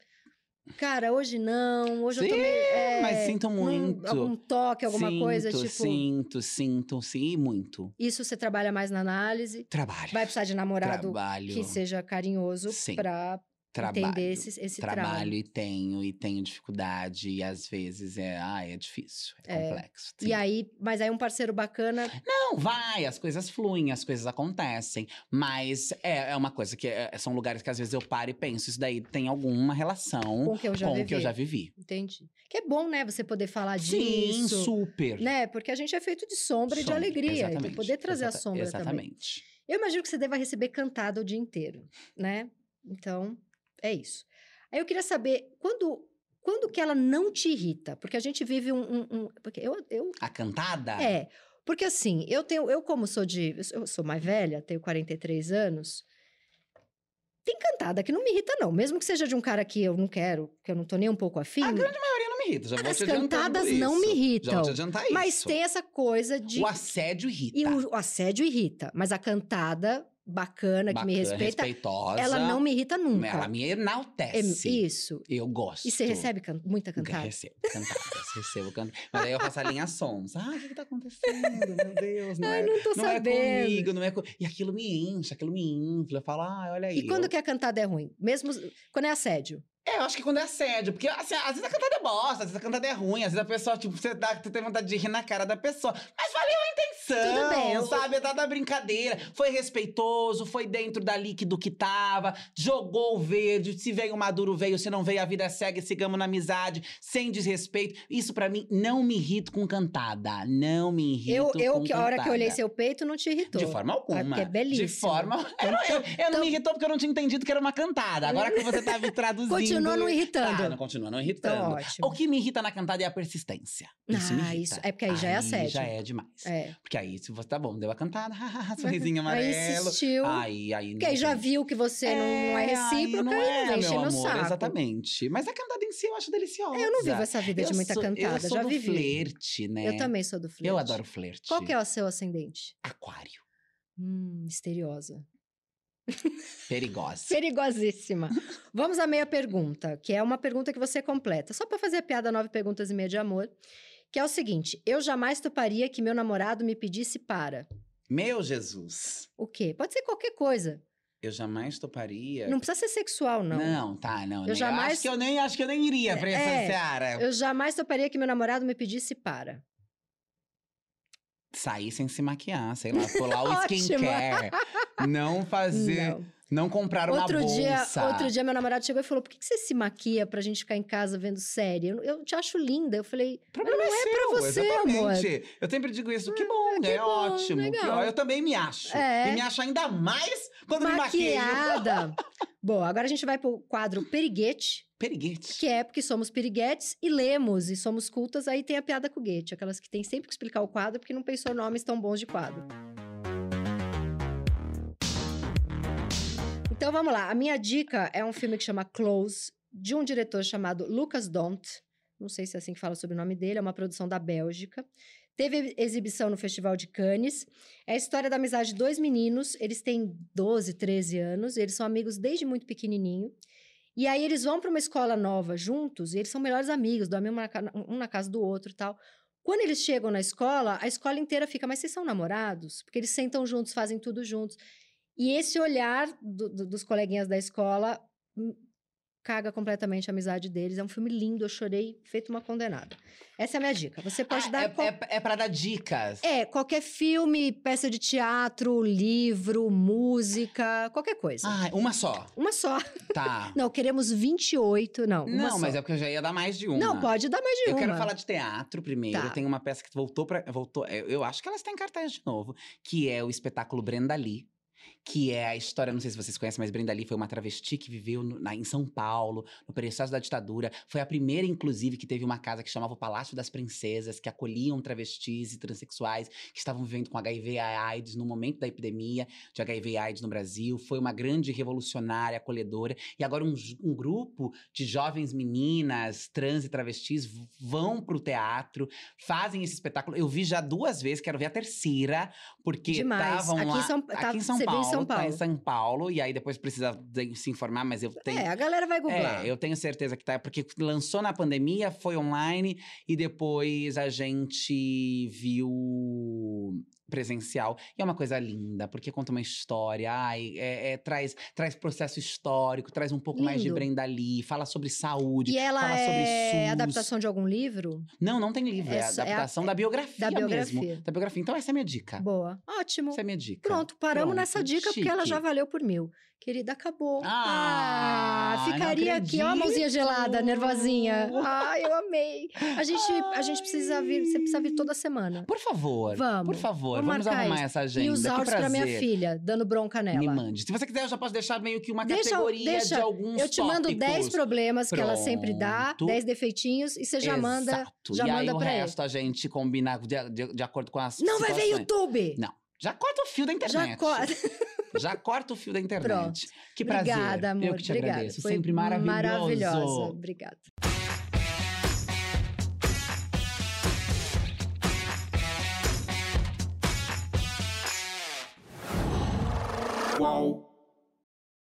cara, hoje não, hoje eu tô Sim, meio. é, mas sinto muito. algum toque, alguma coisa, Sinto, tipo. Sinto, sinto, sim, e muito. Isso você trabalha mais na análise. Trabalho. Vai precisar de namorado Trabalho. que seja carinhoso Sim. pra trabalho. entender esse, esse Trabalho e tenho, e tenho dificuldade, e às vezes é, ah, é difícil, é, É. complexo. E sim. aí, mas aí um parceiro bacana. Não, vai, as coisas fluem, as coisas acontecem. Mas é, é uma coisa que é- são lugares que às vezes eu paro e penso, isso daí tem alguma relação Com o que eu já com vivi. que eu já vivi. Entendi. Que é bom, né? Você poder falar Sim, disso. super. Né? Porque a gente é feito de sombra, e de Sombra, alegria. Então, poder trazer a exata- sombra também. Exatamente. Eu imagino que você deva receber cantada o dia inteiro, né? Então, é isso. Aí eu queria saber, quando, quando que ela não te irrita? Porque a gente vive um... um- um- porque eu, eu... A cantada? É, porque assim, eu tenho... Eu como sou de... eu sou- mais velha, tenho 43 anos... Tem cantada que não me irrita, não. Mesmo que seja de um cara que eu não quero, que eu não tô nem um pouco afim. A grande maioria não me irrita, já vou As cantadas não isso. me Já irritam. vou te adiantar isso. Mas tem essa coisa de... O assédio irrita. E o assédio irrita. Mas a cantada bacana, que me Bacana, respeita, respeitosa. ela não me irrita nunca. Ela me É, enaltece. isso. Eu gosto. E você recebe can- muita cantada? Recebo cantadas, <laughs> recebo cantadas. Mas aí eu faço a linha sons. Ah, o que, que tá acontecendo? Meu Deus, não <laughs> Ai, é, não tô não é sabendo. comigo, não é co... E aquilo me enche, aquilo me infla. Eu falo, ah, olha aí. E quando eu... que a cantada é ruim? Mesmo quando é assédio? É, eu acho que quando é assédio. Porque, assim, às vezes a cantada é bosta, às vezes a cantada é ruim, às vezes a pessoa, tipo, você, dá, você tem vontade de rir na cara da pessoa. Mas valeu a intenção, Tudo bem, eu- sabe? Tá da brincadeira. Foi respeitoso, foi dentro da líquido que tava, jogou o verde. Se veio o maduro, veio. Se não veio, a vida segue, sigamos na amizade, sem desrespeito. Isso pra mim não me irrita com cantada. Não me irrita Eu, eu com que a hora que eu olhei cantada. seu peito, não te irritou. De forma alguma. Ah, porque é belíssimo. De forma. <laughs> Eu, não- eu- eu então- não me irritou porque eu não tinha entendido que era uma cantada. Agora que você tá me <laughs> traduzindo. Continua não irritando. Tá, não continua não irritando. Então, ótimo. O que me irrita na cantada é a persistência. Isso me Ah, irrita. isso- é porque aí já é assédio. já é demais. É. Porque aí, se você tá bom, deu a cantada, <laughs> sorrisinho Aí amarelo. insistiu. Aí, aí. Porque aí já viu que você não, não é recíproca não e é, vem meu amor, saco. Exatamente. Mas a cantada em si eu acho deliciosa. É, Eu não vivo essa vida de Eu muita sou- cantada, Eu sou já do vivi. flerte, né? Eu também sou do flerte. Eu adoro flerte. Qual que é o seu ascendente? Aquário. Hum, misteriosa. Perigosa. Perigosíssima. Vamos à meia pergunta, que é uma pergunta que você completa. Só para fazer a piada nove perguntas e meia de amor. Que é o seguinte: eu jamais toparia que meu namorado me pedisse para. Meu Jesus. O quê? Pode ser qualquer coisa. Eu jamais toparia. Não precisa ser sexual, não. Não, tá, não. nem- jamais- acho que eu nem acho que eu nem iria pra essa É, seara. Eu jamais toparia que meu namorado me pedisse para. Sair sem se maquiar, sei lá, pular <laughs> o skincare. não fazer. Não, Não. comprar uma Outro dia, bolsa. outro dia, meu namorado chegou e falou: Por que, que você se maquia pra gente ficar em casa vendo série? Eu, eu te acho linda. Eu falei: problema não é pra seu, você, exatamente. Eu sempre digo isso. Que bom, que é bom, ótimo. legal. eu também me acho. É. E me acho ainda mais quando me maqueio. maquiada. <laughs> Bom, agora a gente vai pro quadro Periguete, Periguete. que é porque somos piriguetes e lemos e somos cultas, aí tem a piada com guete, aquelas que tem sempre que explicar o quadro porque não pensou nomes tão bons de quadro. Então vamos lá, a minha dica é um filme que chama Close, de um diretor chamado Lucas Dont. Não sei se é assim que fala sobre o nome dele, é uma produção da Bélgica. Teve exibição no Festival de Cannes. É a história da amizade de dois meninos. Eles têm 12, 13 anos. Eles são amigos desde muito pequenininho. E aí eles vão para uma escola nova juntos. E eles são melhores amigos, dormem um na, ca- na casa do outro tal. Quando eles chegam na escola, a escola inteira fica, mas vocês são namorados? Porque eles sentam juntos, fazem tudo juntos. E esse olhar do- do- dos coleguinhas da escola hum, caga completamente a amizade deles. É um filme lindo, eu chorei feito uma condenada. Essa é a minha dica. Você pode Ah, dar. é, qual- é, é pra dar dicas. É, qualquer filme, peça de teatro, livro, música, qualquer coisa. Ah, uma só. Uma só. Tá. <laughs> Não, queremos 28, não. Não, só. mas é porque eu já ia dar mais de uma. Não, pode dar mais de Eu uma. quero falar de teatro primeiro. Tá. Tem uma peça que voltou para voltou, eu eu acho que ela está em cartaz de novo, que é o espetáculo Brenda Lee. Que é a história, não sei se vocês conhecem, mas Brenda Lee foi uma travesti que viveu no- na- em São Paulo, no processo da ditadura. Foi a primeira, inclusive, que teve uma casa que chamava o Palácio das Princesas, que acolhiam travestis e transexuais que estavam vivendo com HIV e AIDS no momento da epidemia de HIV e AIDS no Brasil. Foi uma grande revolucionária, acolhedora. E agora um, um grupo de jovens meninas, trans e travestis vão pro teatro, fazem esse espetáculo. Eu vi já duas vezes, quero ver a terceira, porque estavam lá. São- aqui em São você em Paulo, São tá em. São Paulo, e aí depois precisa de- se informar, mas eu tenho. É, a galera vai googlar. É, eu tenho certeza que tá, porque lançou na pandemia, foi online e depois a gente viu presencial. E é uma coisa linda, porque conta uma história, ai, é- é- traz, traz processo histórico, traz um pouco mais de Lindo. Brenda Lee, fala sobre saúde. E ela fala sobre é SUS. adaptação de algum livro? Não, não tem livro, é é a- adaptação da biografia da biografia. mesmo. Da biografia. Então essa é a minha dica. Boa. Ótimo. Essa é a minha dica. Pronto, paramos Pronto, nessa dica porque ela chique. já valeu por mil. Querida, acabou. Ah, não ficaria aqui, ó, a mãozinha gelada, nervosinha. Ai, eu amei. A gente, a gente precisa vir, você precisa vir toda semana. Por favor. Vamos, Por favor, vamos vamos, arrumar isso. essa agenda. E os áudios pra minha filha, dando bronca nela. Me mande. Se você quiser, eu já posso deixar meio que uma Deixa- categoria deixa- de alguns Eu te mando 10 tópicos. problemas que ela sempre dá, Pronto. 10 defeitinhos, e você já manda, Exato. já e manda aí o pra ele. resto a gente combina de, de- de acordo com as Não vai ver situações. YouTube! Não. Já corta o fio da internet. Já corta. <laughs> Já corta o fio da internet. Pronto. Que prazer. Obrigada, amor. Eu que te Obrigada. agradeço. Foi Sempre maravilhoso. Maravilhosa. Obrigada.